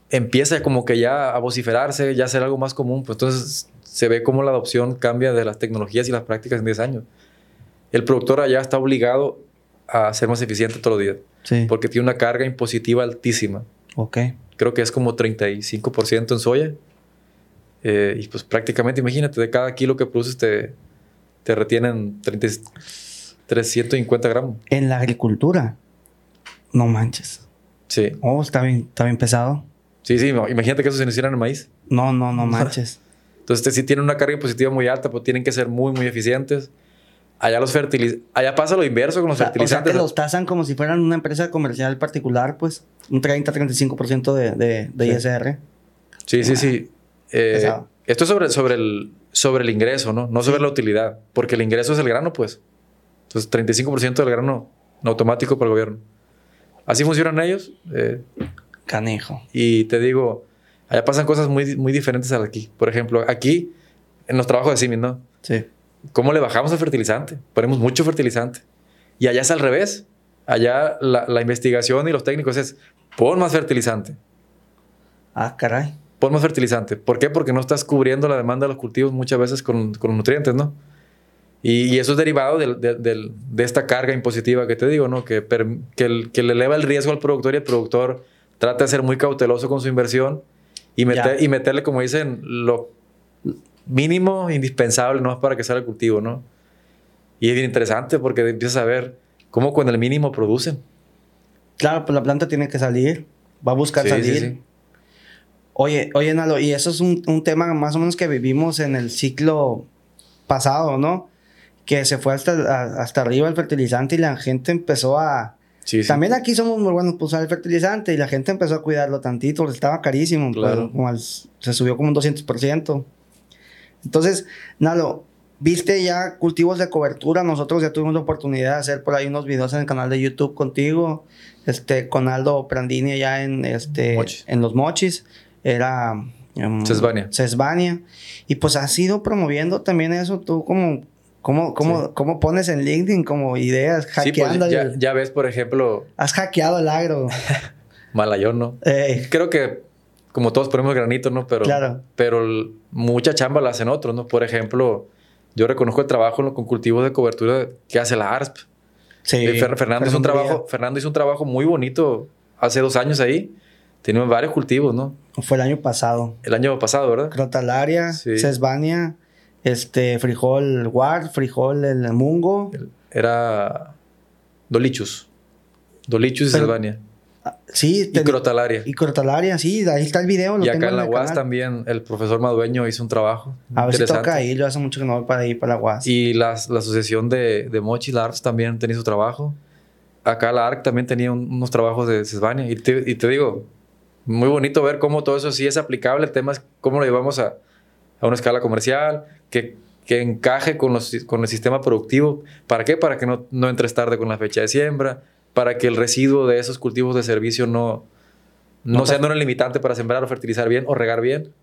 empieza como que ya a vociferarse, ya a ser algo más común. Pues entonces se ve cómo la adopción cambia de las tecnologías y las prácticas en 10 años. El productor allá está obligado a ser más eficiente todos los días. Sí. Porque tiene una carga impositiva altísima. Ok. Creo que es como 35% en soya. Eh, y pues prácticamente, imagínate, de cada kilo que produces te, te retienen 30, 350 gramos. En la agricultura, no manches. Sí. Oh, está bien, está bien pesado. Sí, sí, imagínate que eso se hiciera en el maíz. No, no, no manches. Entonces, si tienen una carga positiva muy alta, pues tienen que ser muy, muy eficientes. Allá los fertilizantes, allá pasa lo inverso con los fertilizantes. O sea, que los tasan como si fueran una empresa comercial particular, pues, un 30-35% de, de, de ISR. Sí, sí, sí. Eh, esto es sobre, sobre el, sobre el ingreso, ¿no? No sobre la utilidad, porque el ingreso es el grano, pues. Entonces, 35% del grano automático para el gobierno. Así funcionan ellos. Eh, Canejo. Y te digo, allá pasan cosas muy, muy diferentes a aquí. Por ejemplo, aquí, en los trabajos de CIMI, ¿no? Sí. ¿Cómo le bajamos el fertilizante? Ponemos mucho fertilizante. Y allá es al revés. Allá la, la investigación y los técnicos es, pon más fertilizante. Ah, caray pon más fertilizante. ¿Por qué? Porque no estás cubriendo la demanda de los cultivos muchas veces con, con los nutrientes, ¿no? Y, eso es derivado de, esta carga impositiva que te digo, ¿no? Que, que, que, le eleva el riesgo al productor y el productor trata de ser muy cauteloso con su inversión y, meter, y meterle, como dicen, lo mínimo indispensable no es para que salga el cultivo, ¿no? Y es bien interesante porque empiezas a ver cómo con el mínimo producen. Claro, pues la planta tiene que salir, va a buscar salir. Oye, oye, Nalo, y eso es un, un, tema más o menos que vivimos en el ciclo pasado, ¿no? Que se fue hasta, hasta arriba el fertilizante y la gente empezó a... Sí, También aquí somos muy buenos para usar el fertilizante y la gente empezó a cuidarlo tantito, porque estaba carísimo, claro. se subió como un 200%. Entonces, Nalo, viste ya cultivos de cobertura, nosotros ya tuvimos la oportunidad de hacer por ahí unos videos en el canal de YouTube contigo, este, con Aldo Prandini allá en, este, en Los Mochis era... Um, Cesbania. Y pues has ido promoviendo también eso, tú como... ¿Cómo, cómo, pones en LinkedIn como ideas, pues, hackeando? Sí, ya, ves, por ejemplo... Has hackeado el agro. Malayón, ¿no? Creo que como todos ponemos granito, ¿no? Pero, claro. pero mucha chamba la hacen otros, ¿no? Por ejemplo, yo reconozco el trabajo con cultivos de cobertura que hace la ARSP. Sí. Eh, Fernando, hizo un trabajo, Fernando hizo un trabajo muy bonito hace dos años ahí. Tenemos varios cultivos, ¿no? Fue el año pasado. El año pasado, ¿verdad? Crotalaria, sí. Cesbania, este, frijol guard, frijol el mungo. Era dolichus. Dolichus y Cesbania. Ah, sí. Y crotalaria. Y crotalaria, sí, ahí está el video. y acá en la UAS también el profesor Madueño hizo un trabajo. A ver si toca ahí, yo hace mucho que no voy para ahí, para la UAS. Y la, la asociación de, de Mochi Lars también tenía su trabajo. acá la ARC también tenía unos trabajos de Cesvania. Y te, y te, digo, muy bonito ver cómo todo eso sí es aplicable. El tema es cómo lo llevamos a, a una escala comercial, que, que encaje con, los, con el sistema productivo. ¿Para qué? Para que no, no entres tarde con la fecha de siembra, para que el residuo de esos cultivos de servicio no, no, no sea un limitante para sembrar o fertilizar bien o regar bien.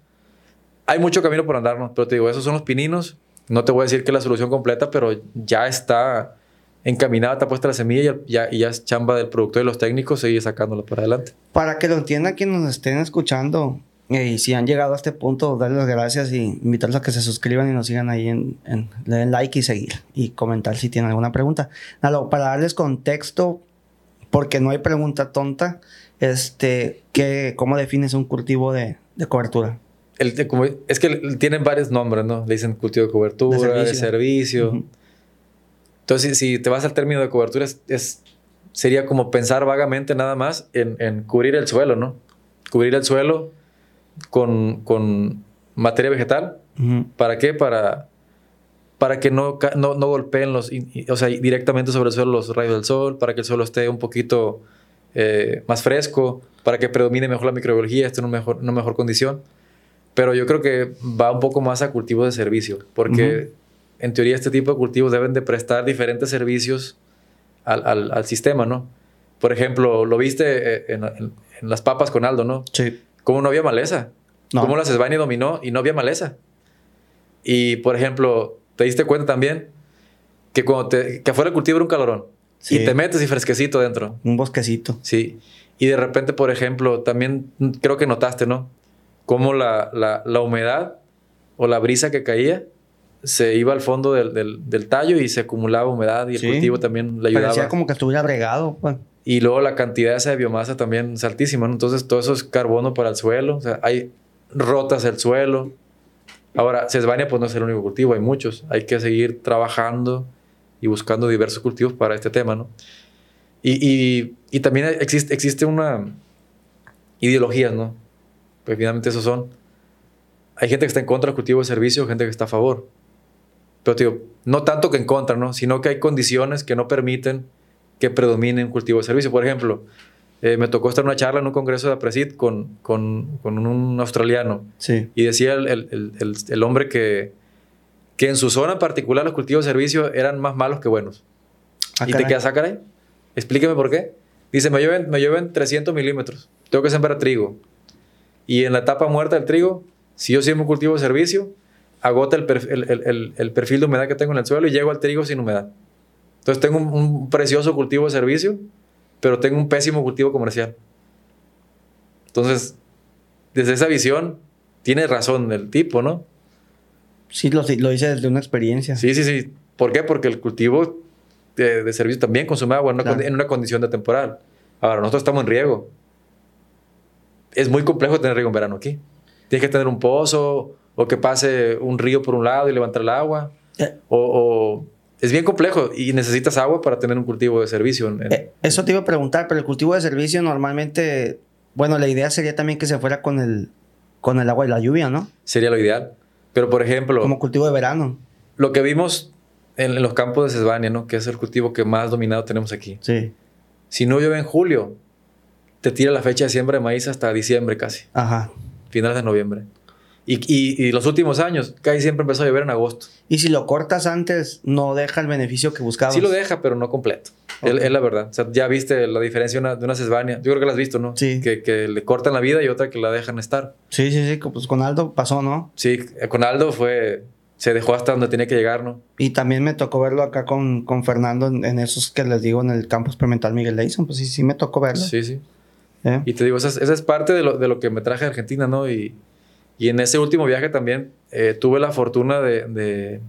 Hay mucho camino por andarnos, pero te digo, esos son los pininos. No te voy a decir que es la solución completa, pero ya está encaminada, te ha puesto la semilla y ya, y ya es chamba del productor y los técnicos seguir sacándolo para adelante. Para que lo entiendan quienes nos estén escuchando, y si han llegado a este punto, darles las gracias y invitarlos a que se suscriban y nos sigan ahí en, en le den like y seguir y comentar si tienen alguna pregunta. Nada, para darles contexto, porque no hay pregunta tonta, este, que, ¿cómo defines un cultivo de, de cobertura? El, como, es que tienen varios nombres, ¿no? Le dicen cultivo de cobertura, de servicio. De servicio. Uh -huh. Entonces, si te vas al término de cobertura, es, es sería como pensar vagamente nada más en, en, cubrir el suelo, ¿no? Cubrir el suelo con, con materia vegetal. Uh -huh. ¿Para qué? Para, para que no, no, no golpeen los, o sea, directamente sobre el suelo los rayos del sol, para que el suelo esté un poquito eh, más fresco, para que predomine mejor la microbiología, esté en una mejor, una mejor condición. Pero yo creo que va un poco más a cultivos de servicio, porque uh -huh. en teoría este tipo de cultivos deben de prestar diferentes servicios al, al, al sistema, ¿no? Por ejemplo, lo viste eh, en, en, en, las papas con Aldo, ¿no? Sí. Cómo no había maleza. No. Cómo la Sesbania dominó y no había maleza. Y, por ejemplo, te diste cuenta también que cuando te, que afuera el cultivo era un calorón. Sí. Y te metes y fresquecito dentro. Un bosquecito. Sí. Y de repente, por ejemplo, también creo que notaste, ¿no? Cómo la, la, la humedad o la brisa que caía se iba al fondo del, del, del tallo y se acumulaba humedad y el sí. cultivo también le ayudaba. Parecía como que estuviera bregado. Pues. Y luego la cantidad esa de biomasa también es altísima. Entonces todo eso es carbono para el suelo. O sea, hay rotas el suelo. Ahora, Cesvania pues no es el único cultivo, hay muchos. Hay que seguir trabajando y buscando diversos cultivos para este tema, ¿no? Y, y, también existe, existe una ideología, ¿no? Pues finalmente esos son. Hay gente que está en contra del cultivo de servicio, gente que está a favor. Pero, no tanto que en contra, ¿no? Sino que hay condiciones que no permiten que predomine un cultivo de servicio. Por ejemplo, eh, me tocó estar en una charla en un congreso de APRESID con, con, con un australiano. Sí. Y decía el, el, el, el, hombre que, que en su zona en particular los cultivos de servicio eran más malos que buenos. Ah, y te quedas, ah, caray. Explíqueme por qué. Dice, me llueven, me llueven 300 milímetros. Tengo que sembrar trigo. Y en la etapa muerta del trigo, si yo siembro un cultivo de servicio, agota el, el, el, el, perfil de humedad que tengo en el suelo y llego al trigo sin humedad. Entonces tengo un, un, precioso cultivo de servicio, pero tengo un pésimo cultivo comercial. Entonces, desde esa visión, tiene razón el tipo, ¿no? Sí, lo, lo dice desde una experiencia. Sí, sí, sí. ¿Por qué? Porque el cultivo de, de servicio también consume agua en una, claro. en una condición de temporal. Ahora, nosotros estamos en riego. Es muy complejo tener riego en verano aquí. Tienes que tener un pozo o que pase un río por un lado y levantar el agua. Eh. O, o, es bien complejo y necesitas agua para tener un cultivo de servicio. En, en... Eh, eso te iba a preguntar, pero el cultivo de servicio normalmente, bueno, la idea sería también que se fuera con el, con el agua y la lluvia, ¿no? Sería lo ideal. Pero, por ejemplo... Como cultivo de verano. Lo que vimos en, en los campos de Cesvania, ¿no? Que es el cultivo que más dominado tenemos aquí. Sí. Si no llueve en julio, te tira la fecha de siembra de maíz hasta diciembre casi. Ajá. Finales de noviembre. Y, y, y, los últimos años, casi siempre empezó a llover en agosto. Y si lo cortas antes, no deja el beneficio que buscabas. Sí lo deja, pero no completo. Okay. Es, es, la verdad. O sea, ya viste la diferencia de una, de una cesvania. Yo creo que la has visto, ¿no? Sí. Que, que, le cortan la vida y otra que la dejan estar. Sí, sí, sí. Pues con Aldo pasó, ¿no? Sí, con Aldo fue... Se dejó hasta donde tenía que llegar, ¿no? Y también me tocó verlo acá con, con Fernando en, en esos que les digo en el campo experimental Miguel Leison. Pues sí, sí me tocó verlo. Sí, sí. ¿Eh? Y te digo, esa es, esa es parte de lo, de lo que me traje a Argentina, ¿no? Y y en ese último viaje también eh, tuve la fortuna de, de,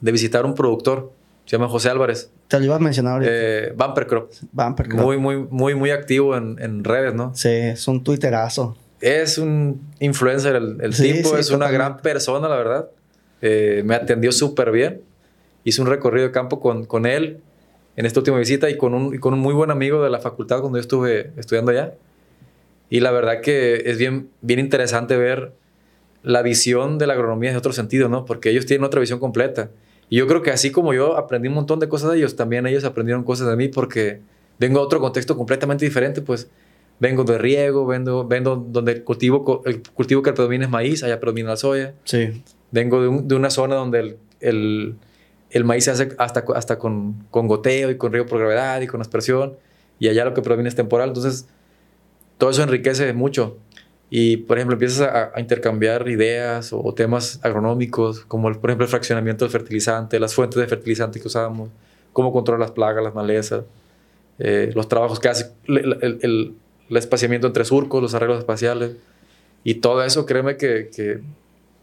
de, visitar un productor, se llama José Álvarez. Te lo iba a mencionar ahorita. Eh, Bumper Crop. Bumper Crop. Muy, muy, muy, muy activo en, en, redes, ¿no? Sí, es un twitterazo. Es un influencer el, el sí, tipo, sí, es una gran persona, la verdad. Eh, me atendió súper bien. Hice un recorrido de campo con, con él en esta última visita y con, un, y con un muy buen amigo de la facultad cuando yo estuve estudiando allá. Y la verdad que es bien, bien interesante ver la visión de la agronomía en otro sentido, ¿no? Porque ellos tienen otra visión completa. Y yo creo que así como yo aprendí un montón de cosas de ellos, también ellos aprendieron cosas de mí porque vengo a otro contexto completamente diferente, pues vengo de riego, vengo, vengo donde el cultivo, el cultivo que predomina es maíz, allá predomina la soya. Sí. Vengo de, de una zona donde el, el, el, maíz se hace hasta, hasta con, con, goteo y con riego por gravedad y con aspersión, y allá lo que predomina es temporal. Entonces, todo eso enriquece mucho. Y, por ejemplo, empiezas a, a intercambiar ideas o, o, temas agronómicos, como, el, por ejemplo, el fraccionamiento del fertilizante, las fuentes de fertilizante que usábamos, cómo controlar las plagas, las malezas, eh, los trabajos que hace, el, el, el, el, espaciamiento entre surcos, los arreglos espaciales. Y todo eso, créeme que, que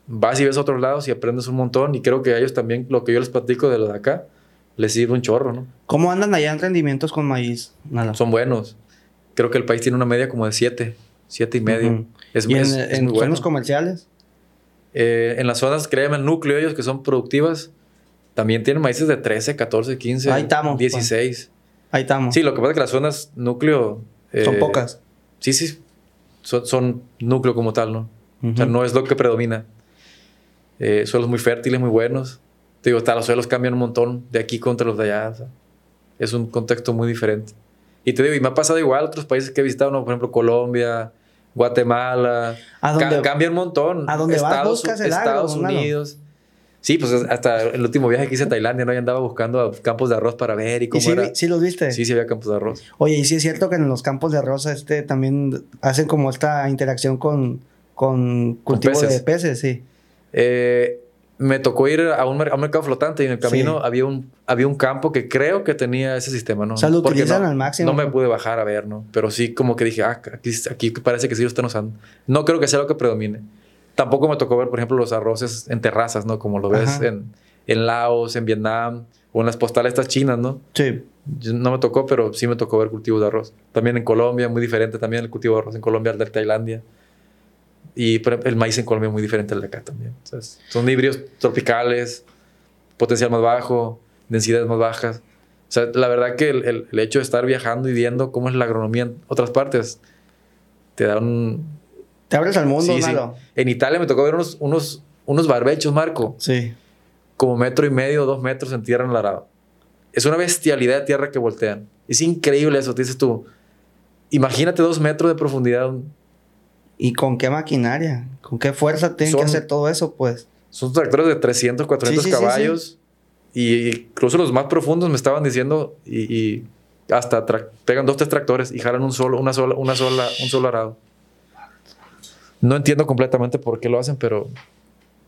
vas y ves a otros lados y aprendes un montón. Y creo que a ellos también, lo que yo les platico de lo de acá, les sirve un chorro, ¿no? ¿Cómo andan allá en rendimientos con maíz? Nada. Son buenos. Creo que el país tiene una media como de 7, 7 y medio. Uh -huh. Es, ¿Y es, en, es en bueno. zonas comerciales? Eh, en las zonas, créeme, el núcleo, ellos que son productivas, también tienen maíces de 13, 14, 15, Ahí estamos, 16. Ahí estamos. Sí, lo que pasa es que las zonas núcleo... Eh, son pocas. Sí, sí. Son, son, núcleo como tal, ¿no? Uh -huh. O sea, no es lo que predomina. Eh, suelos muy fértiles, muy buenos. Te digo, hasta los suelos cambian un montón de aquí contra los de allá. O sea, es un contexto muy diferente. Y te digo, y me ha pasado igual otros países que he visitado, ¿no? por ejemplo, Colombia, Guatemala. ¿A dónde, Ca cambia un montón. ¿A dónde Estados, vas, el Estados agro, Unidos. Sí, pues hasta el último viaje que hice a Tailandia, ¿no? Yo andaba buscando campos de arroz para ver y cómo ¿Y sí, era. sí los viste? Sí, sí había campos de arroz. Oye, y sí es cierto que en los campos de arroz este también hacen como esta interacción con, con cultivo con peces. de peces, sí. Eh, me tocó ir a un, a un, mercado flotante y en el camino sí. había, un, había un campo que creo que tenía ese sistema, ¿no? O sea, lo Porque no, al máximo. No me pude bajar a ver, ¿no? Pero sí como que dije, ah, aquí, aquí parece que sí lo están usando. No creo que sea lo que predomine. Tampoco me tocó ver, por ejemplo, los arroces en terrazas, ¿no? Como lo ves en, en, Laos, en Vietnam o en las postales estas chinas, ¿no? Sí. No me tocó, pero sí me tocó ver cultivos de arroz. También en Colombia, muy diferente también el cultivo de arroz en Colombia al de Tailandia. Y el maíz en Colombia es muy diferente al de acá también. Son híbridos tropicales, potencial más bajo, densidades más bajas. O sea, la verdad que el, el, el, hecho de estar viajando y viendo cómo es la agronomía en otras partes te da un... Te abres al mundo, sí, sí. En Italia me tocó ver unos, unos, unos barbechos, Marco. Sí. Como metro y medio, dos metros en tierra en el arado. Es una bestialidad de tierra que voltean. Es increíble eso, te dices tú. Imagínate dos metros de profundidad ¿Y con qué maquinaria? ¿Con qué fuerza tienen son, que hacer todo eso, pues? Son tractores de 300, 400 sí, sí, caballos. Sí, y incluso los más profundos me estaban diciendo y, y hasta pegan dos, tres tractores y jalan un solo, una sola, una sola, un solo arado. No entiendo completamente por qué lo hacen, pero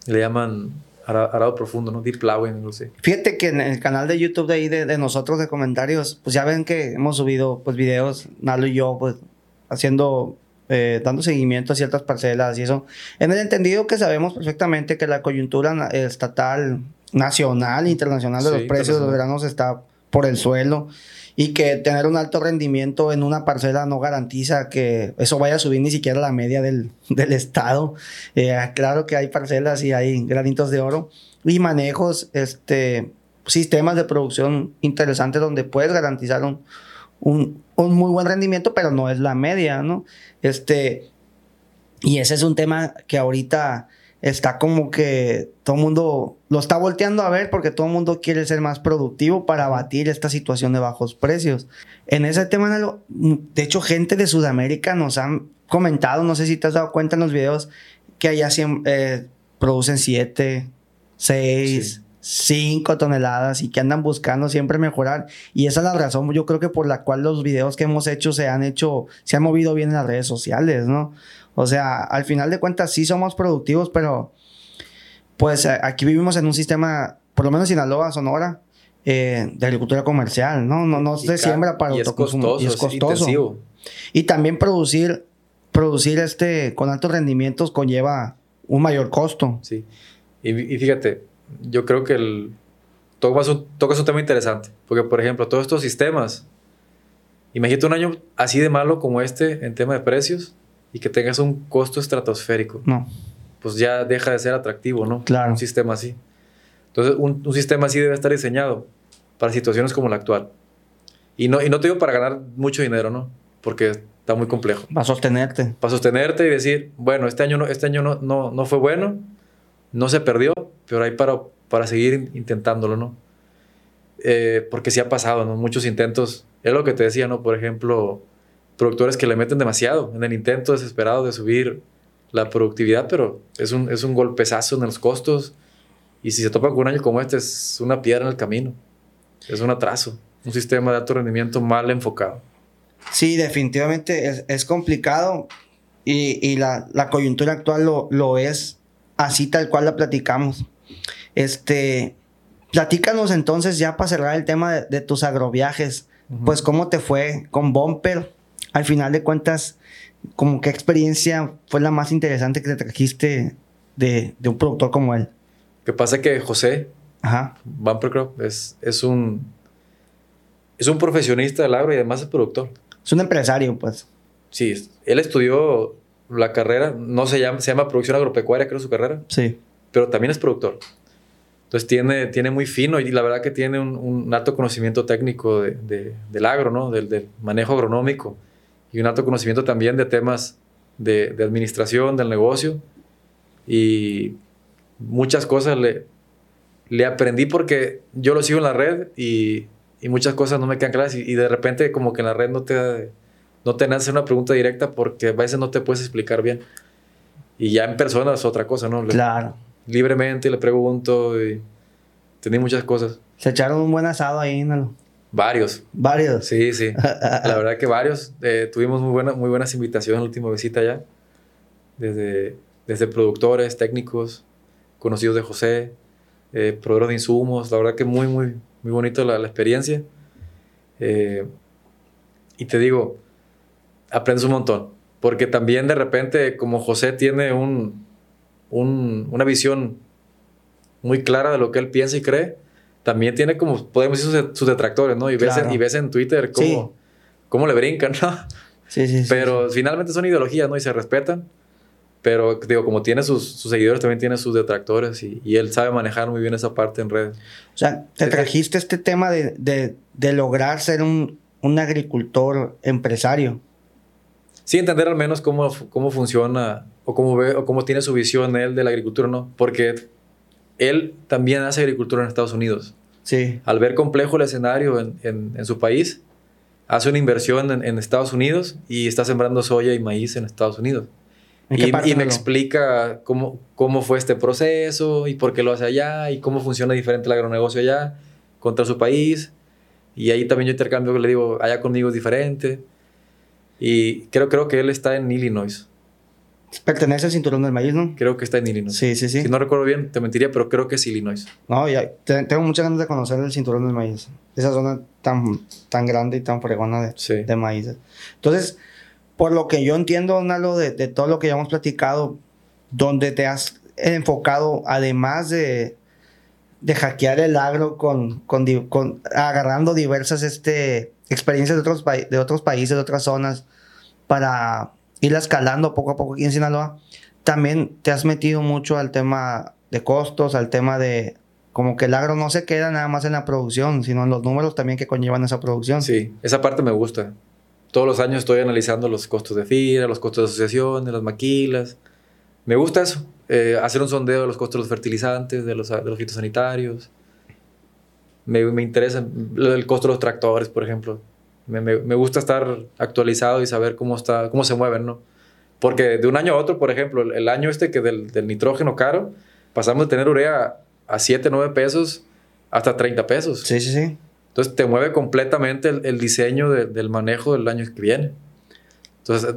le llaman arado profundo, ¿no? Deep plowing, no sé. Fíjate que en el canal de YouTube de ahí de, de, nosotros de comentarios, pues ya ven que hemos subido pues videos, Nalo y yo, pues haciendo eh, dando seguimiento a ciertas parcelas y eso, en el entendido que sabemos perfectamente que la coyuntura estatal, nacional, internacional de sí, los precios de los granos está por el suelo y que tener un alto rendimiento en una parcela no garantiza que eso vaya a subir ni siquiera la media del, del estado. Eh, claro que hay parcelas y hay granitos de oro y manejos, este, sistemas de producción interesantes donde puedes garantizar un, un, un, muy buen rendimiento, pero no es la media, ¿no? Este, y ese es un tema que ahorita está como que todo el mundo lo está volteando a ver porque todo el mundo quiere ser más productivo para abatir esta situación de bajos precios. En ese tema, de hecho, gente de Sudamérica nos han comentado, no sé si te has dado cuenta en los videos, que allá eh, producen 7, 6, sí. 5 toneladas y que andan buscando siempre mejorar. Y esa es la razón, yo creo que por la cual los videos que hemos hecho se han hecho, se han movido bien en las redes sociales, ¿no? O sea, al final de cuentas sí somos productivos, pero pues aquí vivimos en un sistema, por lo menos Sinaloa, Sonora, eh, de agricultura comercial, ¿no? No, no se siembra para y autoconsumo. Es costoso, y es costoso. Y también producir, producir este con altos rendimientos conlleva un mayor costo. Sí. Y, y fíjate, yo creo que el, tocas, un, tocas un tema interesante. Porque, por ejemplo, todos estos sistemas, imagínate un año así de malo como este en tema de precios y que tengas un costo estratosférico. No. Pues ya deja de ser atractivo, ¿no? Claro. Un sistema así. Entonces, un, un sistema así debe estar diseñado para situaciones como la actual. Y no, y no te digo para ganar mucho dinero, ¿no? Porque está muy complejo. Para sostenerte. Para sostenerte y decir, bueno, este año no, este año no, no, no fue bueno, no se perdió, pero hay para, para seguir intentándolo, ¿no? Eh, porque sí ha pasado, ¿no? Muchos intentos es lo que te decía, ¿no? Por ejemplo, productores que le meten demasiado en el intento desesperado de subir la productividad, pero es un, es un golpezazo en los costos. Y si se topa con un año como este, es una piedra en el camino. Es un atraso. Un sistema de alto rendimiento mal enfocado. Sí, definitivamente es, es complicado y, y la, la, coyuntura actual lo, lo, es así tal cual la platicamos. Este, platícanos entonces ya para cerrar el tema de, de tus agroviajes, uh -huh. pues cómo te fue con Bumper. Al final de cuentas, como qué experiencia fue la más interesante que te trajiste de, de un productor como él. Que pasa que José, Ajá. Bumper Crop, es, es un es un profesionista del agro y además es productor. Es un empresario, pues. Sí, él estudió la carrera, no se llama, se llama producción agropecuaria, creo su carrera. Sí. Pero también es productor. Entonces tiene, tiene muy fino y la verdad que tiene un, un alto conocimiento técnico de, de, del agro, ¿no? Del, del, manejo agronómico y un alto conocimiento también de temas de, de, administración, del negocio. Y muchas cosas le, le aprendí porque yo lo sigo en la red y, y muchas cosas no me quedan claras y, y, de repente como que en la red no te, no te nace una pregunta directa porque a veces no te puedes explicar bien. Y ya en persona es otra cosa, ¿no? Le, Claro. libremente le pregunto y tenía muchas cosas. Se echaron un buen asado ahí, ¿no? Varios. Varios. Sí, sí. La verdad que varios. Eh, tuvimos muy, buena, muy buenas invitaciones en la última visita ya. Desde, desde productores, técnicos, conocidos de José, eh, proveedores de insumos. La verdad que muy, muy, muy bonito la, la experiencia. Eh, y te digo, aprendes un montón. Porque también de repente, como José tiene un, un, una visión muy clara de lo que él piensa y cree, también tiene como, podemos decir, sus, sus detractores, ¿no? Y ves, claro. en, y ves en Twitter cómo, sí. cómo le brincan, ¿no? Sí, sí, sí. Pero sí, finalmente son ideologías, ¿no? Y se respetan. Pero, digo, como tiene sus, sus seguidores, también tiene sus detractores y, y, él sabe manejar muy bien esa parte en redes. O sea, te trajiste este tema de, de, de lograr ser un, un agricultor empresario sí entender al menos cómo, cómo funciona o cómo ve o cómo tiene su visión él de la agricultura, ¿no? Porque él también hace agricultura en Estados Unidos. Sí. Al ver complejo el escenario en, en, en su país, hace una inversión en, en, Estados Unidos y está sembrando soya y maíz en Estados Unidos. ¿En y, y me explica cómo, cómo fue este proceso y por qué lo hace allá y cómo funciona diferente el agronegocio allá contra su país. Y ahí también yo intercambio, le digo, allá conmigo es diferente. Y creo, creo que él está en Illinois. Pertenece al cinturón del maíz, ¿no? Creo que está en Illinois. Sí, sí, sí. Si no recuerdo bien, te mentiría, pero creo que es Illinois. No, ya, tengo muchas ganas de conocer el cinturón del maíz. Esa zona tan, tan grande y tan fregona de, sí. de maíz. Entonces, por lo que yo entiendo, Nalo, de, de todo lo que ya hemos platicado, donde te has enfocado, además de, de hackear el agro con, con, agarrando diversas este, experiencias de otros, de otros países, de otras zonas, para ir escalando poco a poco aquí en Sinaloa, también te has metido mucho al tema de costos, al tema de como que el agro no se queda nada más en la producción, sino en los números también que conllevan esa producción. Sí, esa parte me gusta. Todos los años estoy analizando los costos de FIRA, los costos de asociaciones, las maquilas. Me gusta eso, eh, hacer un sondeo de los costos de los fertilizantes, de los, de los fitosanitarios. Me, me interesa el costo de los tractores, por ejemplo. Me, me, me, gusta estar actualizado y saber cómo, está, cómo se mueven, ¿no? Porque de un año a otro, por ejemplo, el, el año este que del, del, nitrógeno caro, pasamos de tener urea a 7, 9 pesos hasta 30 pesos. Sí, sí, sí. Entonces te mueve completamente el, el diseño de, del manejo del año que viene. Entonces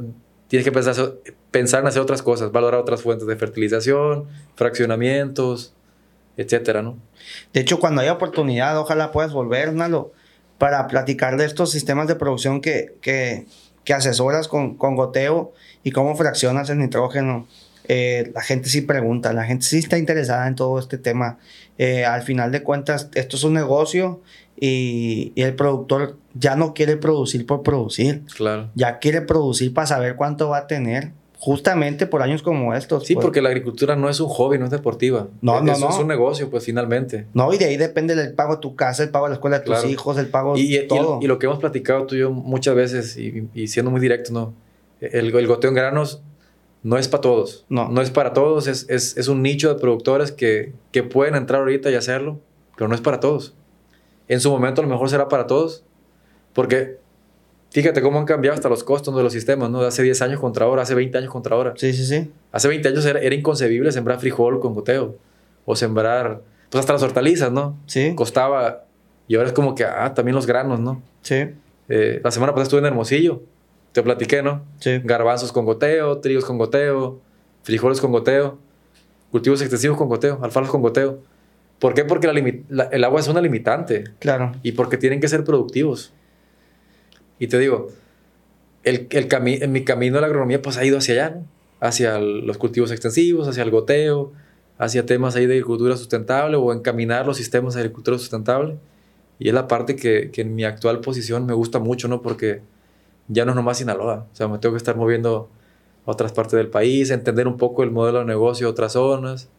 tienes que pensar, pensar en hacer otras cosas, valorar otras fuentes de fertilización, fraccionamientos, etcétera, ¿no? De hecho, cuando haya oportunidad, ojalá puedas volver, Nalo, para platicar de estos sistemas de producción que, que, que asesoras con, con, goteo y cómo fraccionas el nitrógeno. Eh, la gente sí pregunta, la gente sí está interesada en todo este tema. Eh, al final de cuentas, esto es un negocio y, y, el productor ya no quiere producir por producir. Claro. Ya quiere producir para saber cuánto va a tener justamente por años como estos. Sí, pues. porque la agricultura no es un hobby, no es deportiva. No, no, Eso no. es un negocio, pues finalmente. No, y de ahí depende el pago de tu casa, el pago de la escuela de tus Claro. hijos, el pago Y, de todo. y- y lo que hemos platicado tú y yo muchas veces, y, y siendo muy directo, ¿no? El, el goteo en granos no es para todos. No. No es para todos, es, es, es un nicho de productores que, que pueden entrar ahorita y hacerlo, pero no es para todos. En su momento a lo mejor será para todos, Porque fíjate cómo han cambiado hasta los costos de los sistemas, ¿no? De hace 10 años contra ahora, hace 20 años contra ahora. Sí, sí, sí. Hace 20 años era, era inconcebible sembrar frijol con goteo. O sembrar, pues hasta las hortalizas, ¿no? Sí. Costaba. Y ahora es como que, ah, también los granos, ¿no? Sí. Eh, la semana pasada estuve en Hermosillo. Te platiqué, ¿no? Sí. Garbanzos con goteo, trigos con goteo, frijoles con goteo, cultivos extensivos con goteo, alfalfa con goteo. ¿Por qué? Porque la limi- la- el agua es una limitante Claro. y porque tienen que ser productivos. Y te digo, el, el cami- en mi camino de la agronomía pues ha ido hacia allá, ¿no? Hacia el- los cultivos extensivos, hacia el goteo, hacia temas ahí de agricultura sustentable o encaminar los sistemas de agricultura sustentable. Y es la parte que, que en mi actual posición me gusta mucho, ¿no? Porque ya no es nomás Sinaloa. O sea, me tengo que estar moviendo a otras partes del país, entender un poco el modelo de negocio de otras zonas.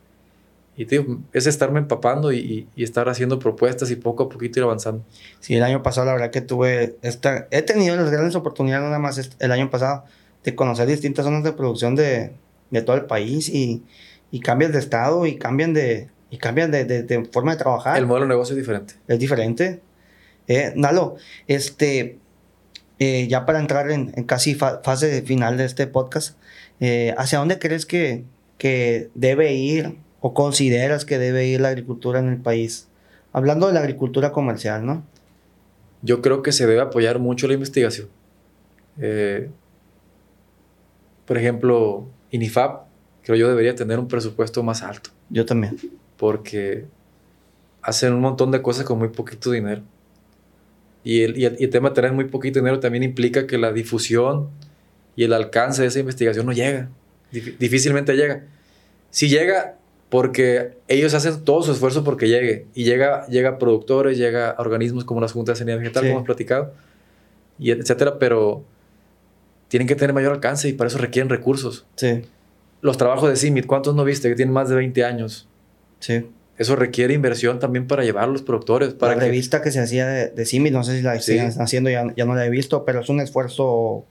Y te digo, es estarme empapando y, y- estar haciendo propuestas y poco a poquito ir avanzando. Sí, el año pasado la verdad que tuve esta, he tenido las grandes oportunidades nada más est- el año pasado de conocer distintas zonas de producción de, de todo el país y, y cambian de estado y cambian de y cambian de, de- de forma de trabajar. El modelo de negocio es diferente. es diferente. Eh, Nalo, este, eh, ya para entrar en, en casi fa- fase final de este podcast, eh, ¿hacia dónde crees que, que debe ir o consideras que debe ir la agricultura en el país? Hablando de la agricultura comercial, ¿no? Yo creo que se debe apoyar mucho la investigación. Eh, por ejemplo, INIFAP, creo yo debería tener un presupuesto más alto, Yo también. porque hacen un montón de cosas con muy poquito dinero. Y el, y el- y el tema de tener muy poquito dinero también implica que la difusión y el alcance de esa investigación no llega. Dif- difícilmente llega. Si llega, porque ellos hacen todo su esfuerzo porque llegue. Y llega, llega a productores, llega a organismos como las juntas de sanidad vegetal, Sí. como hemos platicado, y etcétera, pero tienen que tener mayor alcance y para eso requieren recursos. Sí, Los trabajos de CIMIT, ¿cuántos no viste que tienen más de 20 años? sí. Eso requiere inversión también para llevar a los productores. Para la que- revista que se hacía de, de Simi, no sé si la Sí. siguen haciendo, ya, ya no la he visto, pero es un esfuerzo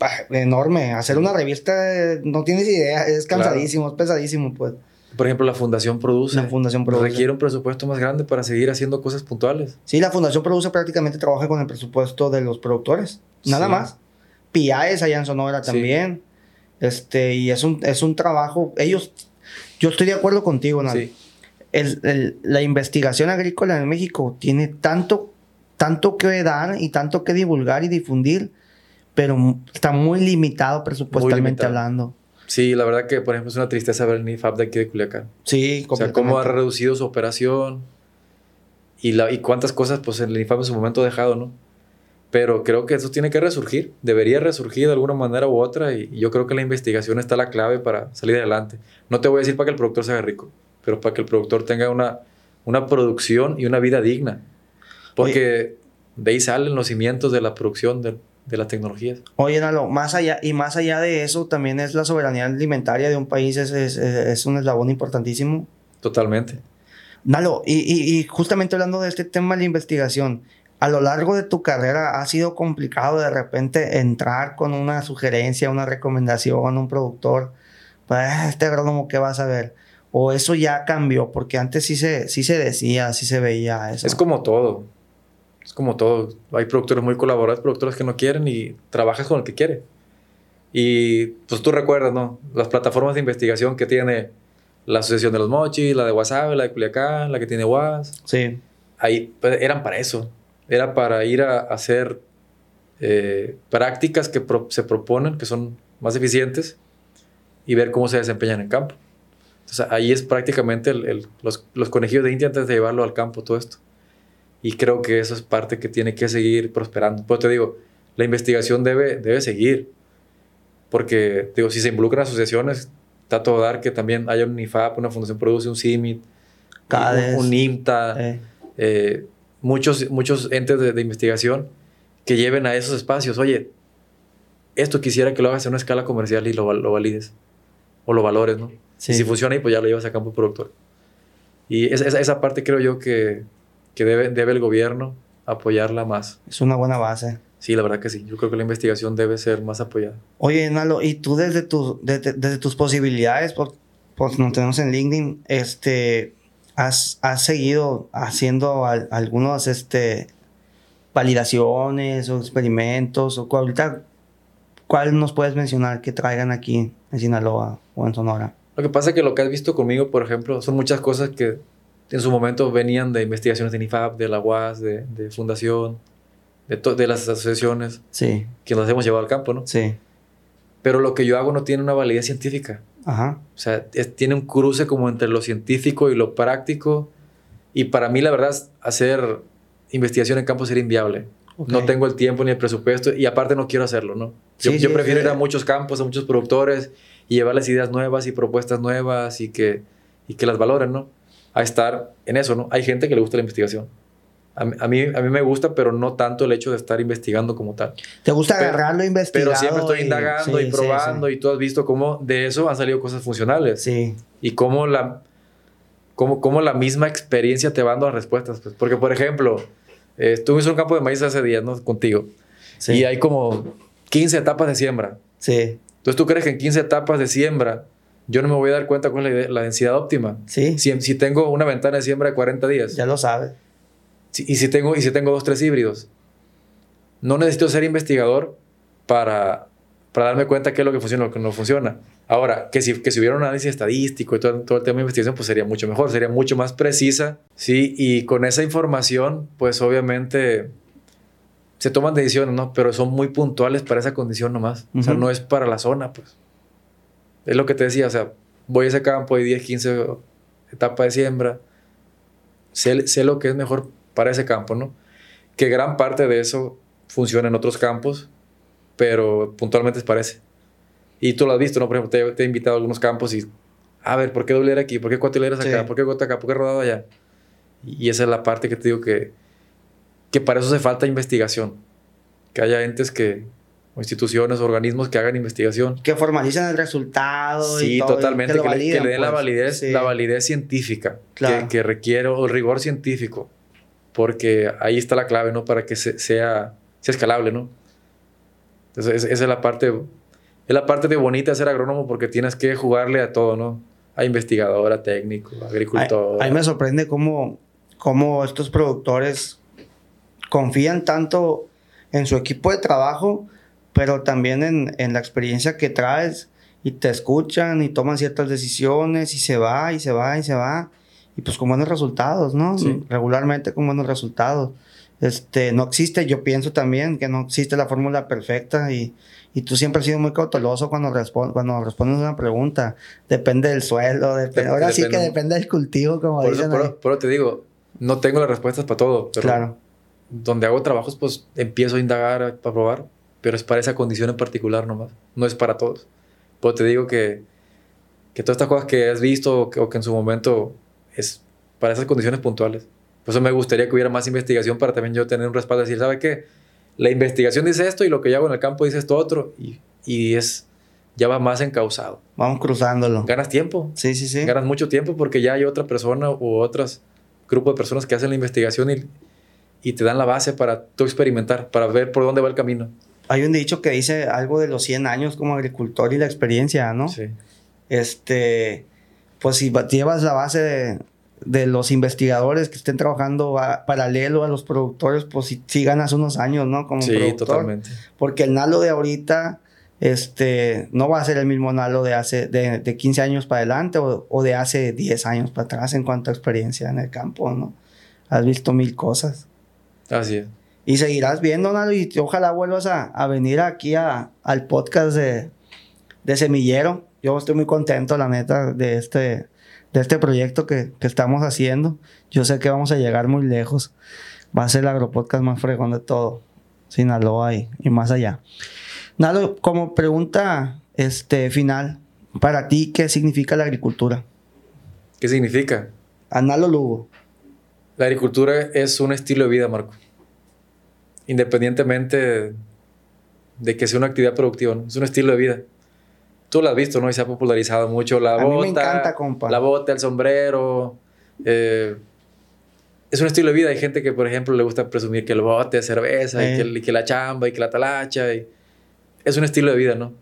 bah, enorme. Hacer una revista, eh, no tienes idea, es Claro. cansadísimo, es pesadísimo, pues. Por ejemplo, la Fundación Produce. La Fundación Produce. Requiere un presupuesto más grande para seguir haciendo cosas puntuales. Sí, la Fundación Produce prácticamente trabaja con el presupuesto de los productores, nada Sí. más. PIAES allá en Sonora Sí. también. Este, y es un, es un trabajo, ellos, yo estoy de acuerdo contigo, Nal. Sí. el- el- la investigación agrícola en México tiene tanto, tanto que dar y tanto que divulgar y difundir, pero está muy limitado presupuestalmente limitado. hablando. Sí, la verdad que, por ejemplo, es una tristeza ver el NIFAP de aquí de Culiacán. Sí, O sea, cómo ha reducido su operación y, la, y cuántas cosas, pues, el NIFAP en su momento ha dejado, ¿no? Pero creo que eso tiene que resurgir, debería resurgir de alguna manera u otra y, y yo creo que la investigación está la clave para salir adelante. No te voy a decir para que el productor se haga rico, pero para que el productor tenga una, una producción y una vida digna. Porque de ahí salen los cimientos de la producción de, de las tecnologías. Oye, Nalo, más allá, y más allá de eso, también es la soberanía alimentaria de un país, es, es- es un eslabón importantísimo. Totalmente. Nalo, y, y- y justamente hablando de este tema de la investigación, a lo largo de tu carrera ha sido complicado de repente entrar con una sugerencia, una recomendación, un productor, pues este agrónomo, ¿qué vas a ver? O eso ya cambió, porque antes sí se, sí se decía, sí se veía eso. Es como todo. Es como todo. Hay productores muy colaboradores, productores que no quieren y trabajas con el que quiere. Y pues tú recuerdas, ¿no? Las plataformas de investigación que tiene la Asociación de los Mochis, la de Guasave, la de Culiacán, la que tiene Guas. Sí, Ahí pues, eran para eso. Era para ir a hacer eh, prácticas que pro- se proponen, que son más eficientes, y ver cómo se desempeñan en campo. Entonces ahí es prácticamente el- el- los, los conejillos de India antes de llevarlo al campo, todo esto. Y creo que eso es parte que tiene que seguir prosperando. Pero te digo, la investigación debe, debe seguir. Porque, digo, si se involucran asociaciones, está todo dar que también haya un IFAP, una Fundación Produce, un CIMIT, CADES. un, un IMTA, eh, eh, muchos, muchos entes de, de investigación que lleven a esos espacios. Oye, esto quisiera que lo hagas en una escala comercial y lo, lo valides. O lo valores, ¿no? sí. Y si funciona, y pues ya lo llevas a campo productor. Y esa, esa, esa parte creo yo que, que debe, debe el gobierno apoyarla más. es una buena base. Sí, la verdad que sí. Yo creo que la investigación debe ser más apoyada. Oye, Nalo, y tú desde, tu, desde, desde tus posibilidades, por, por nos tenemos en LinkedIn, este, has, has seguido haciendo al- algunos, este, validaciones o experimentos o ahorita cuál nos puedes mencionar que traigan aquí en Sinaloa o en Sonora. Lo que pasa es que lo que has visto conmigo, por ejemplo, son muchas cosas que en su momento venían de investigaciones de NIFAP, de la UAS, de, de Fundación, de, de las asociaciones sí. que nos hemos llevado al campo, ¿no? Sí. Pero lo que yo hago no tiene una validez científica. Ajá. O sea, tiene un cruce como entre lo científico y lo práctico. Y para mí, la verdad, hacer investigación en campo sería inviable. No tengo el tiempo ni el presupuesto y aparte no quiero hacerlo, ¿no? Yo, yo prefiero ir a muchos campos, a muchos productores y llevarles ideas nuevas y propuestas nuevas y que, y que las valoren, ¿no? A estar en eso, ¿no? Hay gente que le gusta la investigación. A, mí, a mí me gusta, pero no tanto el hecho de estar investigando como tal. ¿Te gusta agarrarlo e investigar? Pero siempre estoy indagando y probando y tú has visto cómo de eso han salido cosas funcionales. Sí. Y cómo la, cómo, cómo la misma experiencia te va dando las respuestas. Pues. Porque, por ejemplo, eh, estuve en un campo de maíz hace días, ¿no? Contigo. Sí. Y hay como 15 etapas de siembra. Sí. Entonces, ¿tú crees que en 15 etapas de siembra yo no me voy a dar cuenta cuál es la, densidad óptima? Sí. Si, si tengo una ventana de siembra de 40 días. Ya lo sabes y, si tengo, y si tengo dos, tres híbridos, no necesito ser investigador para, para darme cuenta qué es lo que funciona y lo que no funciona. Ahora, que si, que si hubiera un análisis estadístico y todo, todo, el tema de investigación, pues sería mucho mejor, sería mucho más precisa, ¿sí? Y con esa información, pues obviamente se toman decisiones, ¿no? Pero son muy puntuales para esa condición nomás. O sea, no es para la zona, pues. Es lo que te decía, o sea, voy a ese campo, hay 10, 15 etapas de siembra, sé, sé lo que es mejor para ese campo, ¿no? Que gran parte de eso funciona en otros campos, pero puntualmente es para ese. Y tú lo has visto, ¿no? Por ejemplo, te, he invitado a algunos campos y, a ver, ¿por qué doble aquí? ¿Por qué cuatro acá? ¿Por qué gota acá? ¿Por qué rodado allá? Y esa es la parte que te digo que, que para eso hace falta investigación. Que haya entes que, o instituciones, organismos que hagan investigación. Que formalicen el resultado. Sí, y todo, totalmente. que, le, den la, pues. validez, la validez científica que, que, requiere, o el rigor científico porque ahí está la clave, ¿no? Para que sea, sea escalable, ¿no? Entonces, esa es la parte, es la parte de bonita de ser agrónomo porque tienes que jugarle a todo, ¿no? A investigador, a técnico, a agricultor. A, mí me sorprende cómo, cómo estos productores confían tanto en su equipo de trabajo, pero también en, en, la experiencia que traes y te escuchan y toman ciertas decisiones y se va y se va y se va y pues con buenos resultados, ¿no? Regularmente con buenos resultados. Este, no existe, yo pienso también que no existe la fórmula perfecta y, y tú siempre has sido muy cauteloso cuando, cuando respondes una pregunta. Depende del suelo, depende, ahora sí que depende del cultivo, como por dicen. Eso, pero, te digo, no tengo las respuestas para todo, pero claro. donde hago trabajos, pues empiezo a indagar para probar, pero es para esa condición en particular nomás, no es para todos. Pero te digo que, que todas estas cosas que has visto o que en su momento es para esas condiciones puntuales. Por eso me gustaría que hubiera más investigación para también yo tener un respaldo y decir, ¿sabe qué? La investigación dice esto y lo que yo hago en el campo dice esto otro y, y es ya va más encausado. Vamos cruzándolo. Ganas tiempo. Sí, sí, sí. Ganas mucho tiempo porque ya hay otra persona u otros grupo de personas que hacen la investigación y, y te dan la base para tú experimentar, para ver por dónde va el camino. Hay un dicho que dice algo de los 100 años como agricultor y la experiencia, ¿no? Sí. Este, pues si llevas la base de, los investigadores que estén trabajando paralelo a los productores, pues si, ganas unos años, ¿no? Como sí, totalmente. Porque el Nalo de ahorita este, no va a ser el mismo Nalo de hace de, de 15 años para adelante o, o, de hace 10 años para atrás en cuanto a experiencia en el campo, ¿no? Has visto mil cosas. Así es. Y seguirás viendo, Nalo, y ojalá vuelvas a, a venir aquí a, al podcast de, de Semillero yo estoy muy contento, la neta, de este, de este proyecto que, que, estamos haciendo. Yo sé que vamos a llegar muy lejos. Va a ser el agropodcast más fregón de todo. Sinaloa y, y más allá. Nalo, como pregunta este, final, para ti, ¿qué significa la agricultura? ¿Qué significa? Analo Lugo. La agricultura es un estilo de vida, Marco. Independientemente de que sea una actividad productiva, ¿no? es un estilo de vida tú lo has visto, ¿no? Y se ha popularizado mucho la bota. A mí me encanta, compa. La bota, el sombrero. Eh, es un estilo de vida. Hay gente que, por ejemplo, le gusta presumir que el bote es cerveza y, que, la chamba y que la talacha. Y... Es un estilo de vida, ¿no?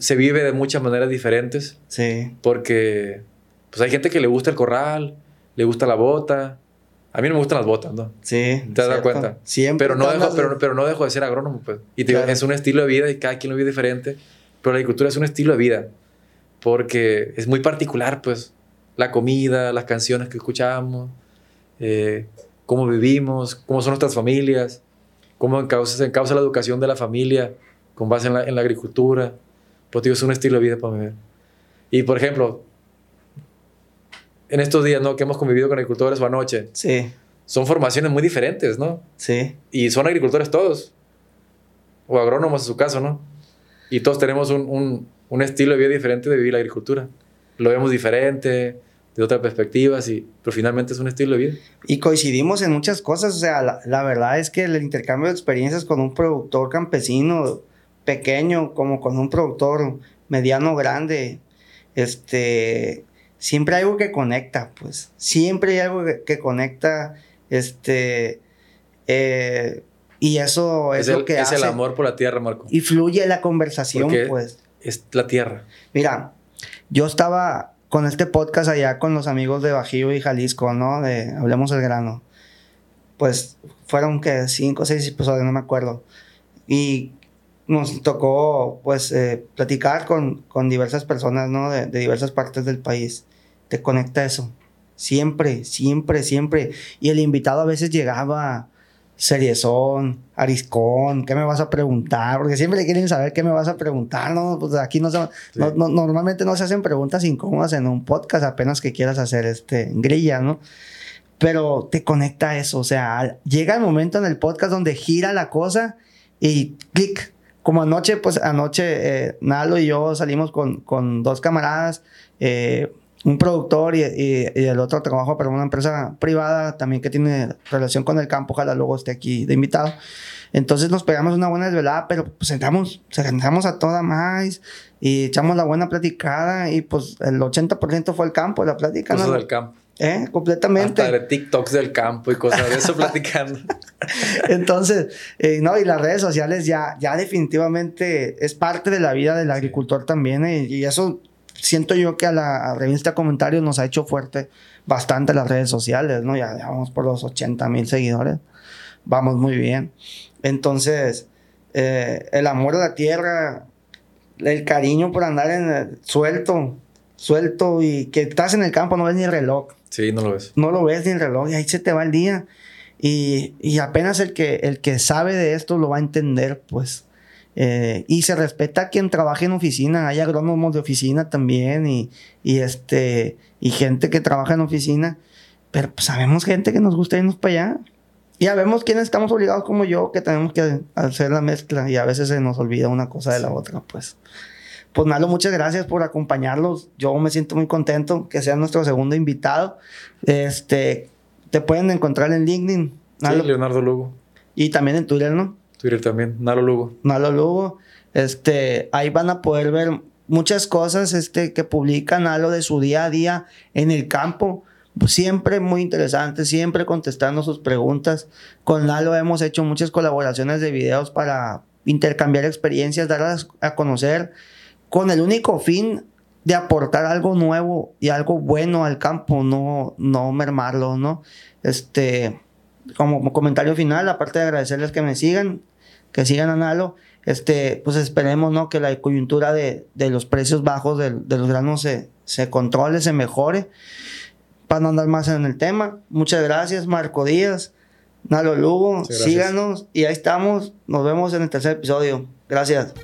Se vive de muchas maneras diferentes. Sí. Porque pues hay gente que le gusta el corral, le gusta la bota, A mí no me gustan las botas, ¿no? Sí. ¿Te has dado cuenta? Siempre. Pero no, dejo, pero, pero, no dejo de ser agrónomo, pues. Y te digo, es un estilo de vida y cada quien lo vive diferente. Pero la agricultura es un estilo de vida. Porque es muy particular, pues. La comida, las canciones que escuchamos, eh, cómo vivimos, cómo son nuestras familias, cómo encausa, encausa la educación de la familia con base en la, en la agricultura. Pues digo, es un estilo de vida para mí. Y por ejemplo, en estos días, ¿no? Que hemos convivido con agricultores o anoche. Sí. Son formaciones muy diferentes, ¿no? Sí. Y son agricultores todos. O agrónomos en su caso, ¿no? Y todos tenemos un, un, un estilo de vida diferente de vivir la agricultura. Lo vemos diferente, de otras perspectivas, y, pero finalmente es un estilo de vida. Y coincidimos en muchas cosas. O sea, la, la verdad es que el intercambio de experiencias con un productor campesino pequeño como con un productor mediano grande, este, siempre hay algo que conecta, pues. Siempre hay algo que, que conecta, este, eh, y eso es, es lo el, que es hace. el amor por la tierra, Marco. Y fluye la conversación, Porque pues. Es la tierra. Mira, yo estaba con este podcast allá con los amigos de Bajío y Jalisco, ¿no? De Hablemos del Grano. Pues fueron que cinco o seis episodios, no me acuerdo. Y nos tocó, pues, eh, platicar con, con diversas personas, ¿no? De, de diversas partes del país. Te conecta eso. Siempre, siempre, siempre. Y el invitado a veces llegaba seriezón, ariscón, ¿qué me vas a preguntar? Porque siempre quieren saber qué me vas a preguntar, ¿no? Pues aquí no, se, Sí. no- no- normalmente no se hacen preguntas incómodas en un podcast, apenas que quieras hacer este grilla, ¿no? Pero te conecta eso, o sea, llega el momento en el podcast donde gira la cosa y clic. Como anoche, pues anoche eh, Nalo y yo salimos con, con dos camaradas, eh, un productor y, y- y el otro trabajo para una empresa privada también que tiene relación con el campo, ojalá luego esté aquí de invitado. Entonces nos pegamos una buena desvelada, pero pues entramos, se entramos a toda más y echamos la buena platicada y pues el 80% fue el campo, la plática, Cosas ¿no? del campo. ¿Eh? Completamente. Hasta de TikToks del campo y cosas de eso platicando. Entonces, eh, no, y las redes sociales ya, ya definitivamente es parte de la vida del agricultor también, eh, y eso siento yo que a la a revista Comentarios nos ha hecho fuerte bastante las redes sociales, ¿no? Ya, ya vamos por los 80 mil seguidores, vamos muy bien. Entonces, eh, el amor a la tierra, el cariño por andar en el- suelto, suelto, y que estás en el campo, no ves ni el reloj Sí, no lo ves. no lo ves ni el reloj y ahí se te va el día. Y, y apenas el que, el que sabe de esto lo va a entender, pues. Eh, y se respeta a quien trabaja en oficina. Hay agrónomos de oficina también y, y, este, y gente que trabaja en oficina. Pero pues, sabemos gente que nos gusta irnos para allá. Y ya vemos quiénes estamos obligados como yo, que tenemos que hacer la mezcla y a veces se nos olvida una cosa de la otra, pues. Pues Nalo, muchas gracias por acompañarlos. Yo me siento muy contento que sea nuestro segundo invitado. Este, te pueden encontrar en LinkedIn, Nalo, Sí, Leonardo Lugo. y también en Twitter, ¿no? Twitter también. Nalo Lugo. Nalo Lugo. Este, ahí van a poder ver muchas cosas este, que publica Nalo de su día a día en el campo. Siempre muy interesante, siempre contestando sus preguntas. Con Nalo hemos hecho muchas colaboraciones de videos para intercambiar experiencias, darlas a conocer, con el único fin de aportar algo nuevo y algo bueno al campo, no, no mermarlo, ¿no? Este, como comentario final, aparte de agradecerles que me sigan, que sigan a Nalo, este, pues esperemos, ¿no? Que la coyuntura de, de los precios bajos del- de, los granos se, se controle, se mejore, para no andar más en el tema. Muchas gracias, Marco Díaz, Nalo Lugo, síganos y ahí estamos, nos vemos en el tercer episodio. Gracias.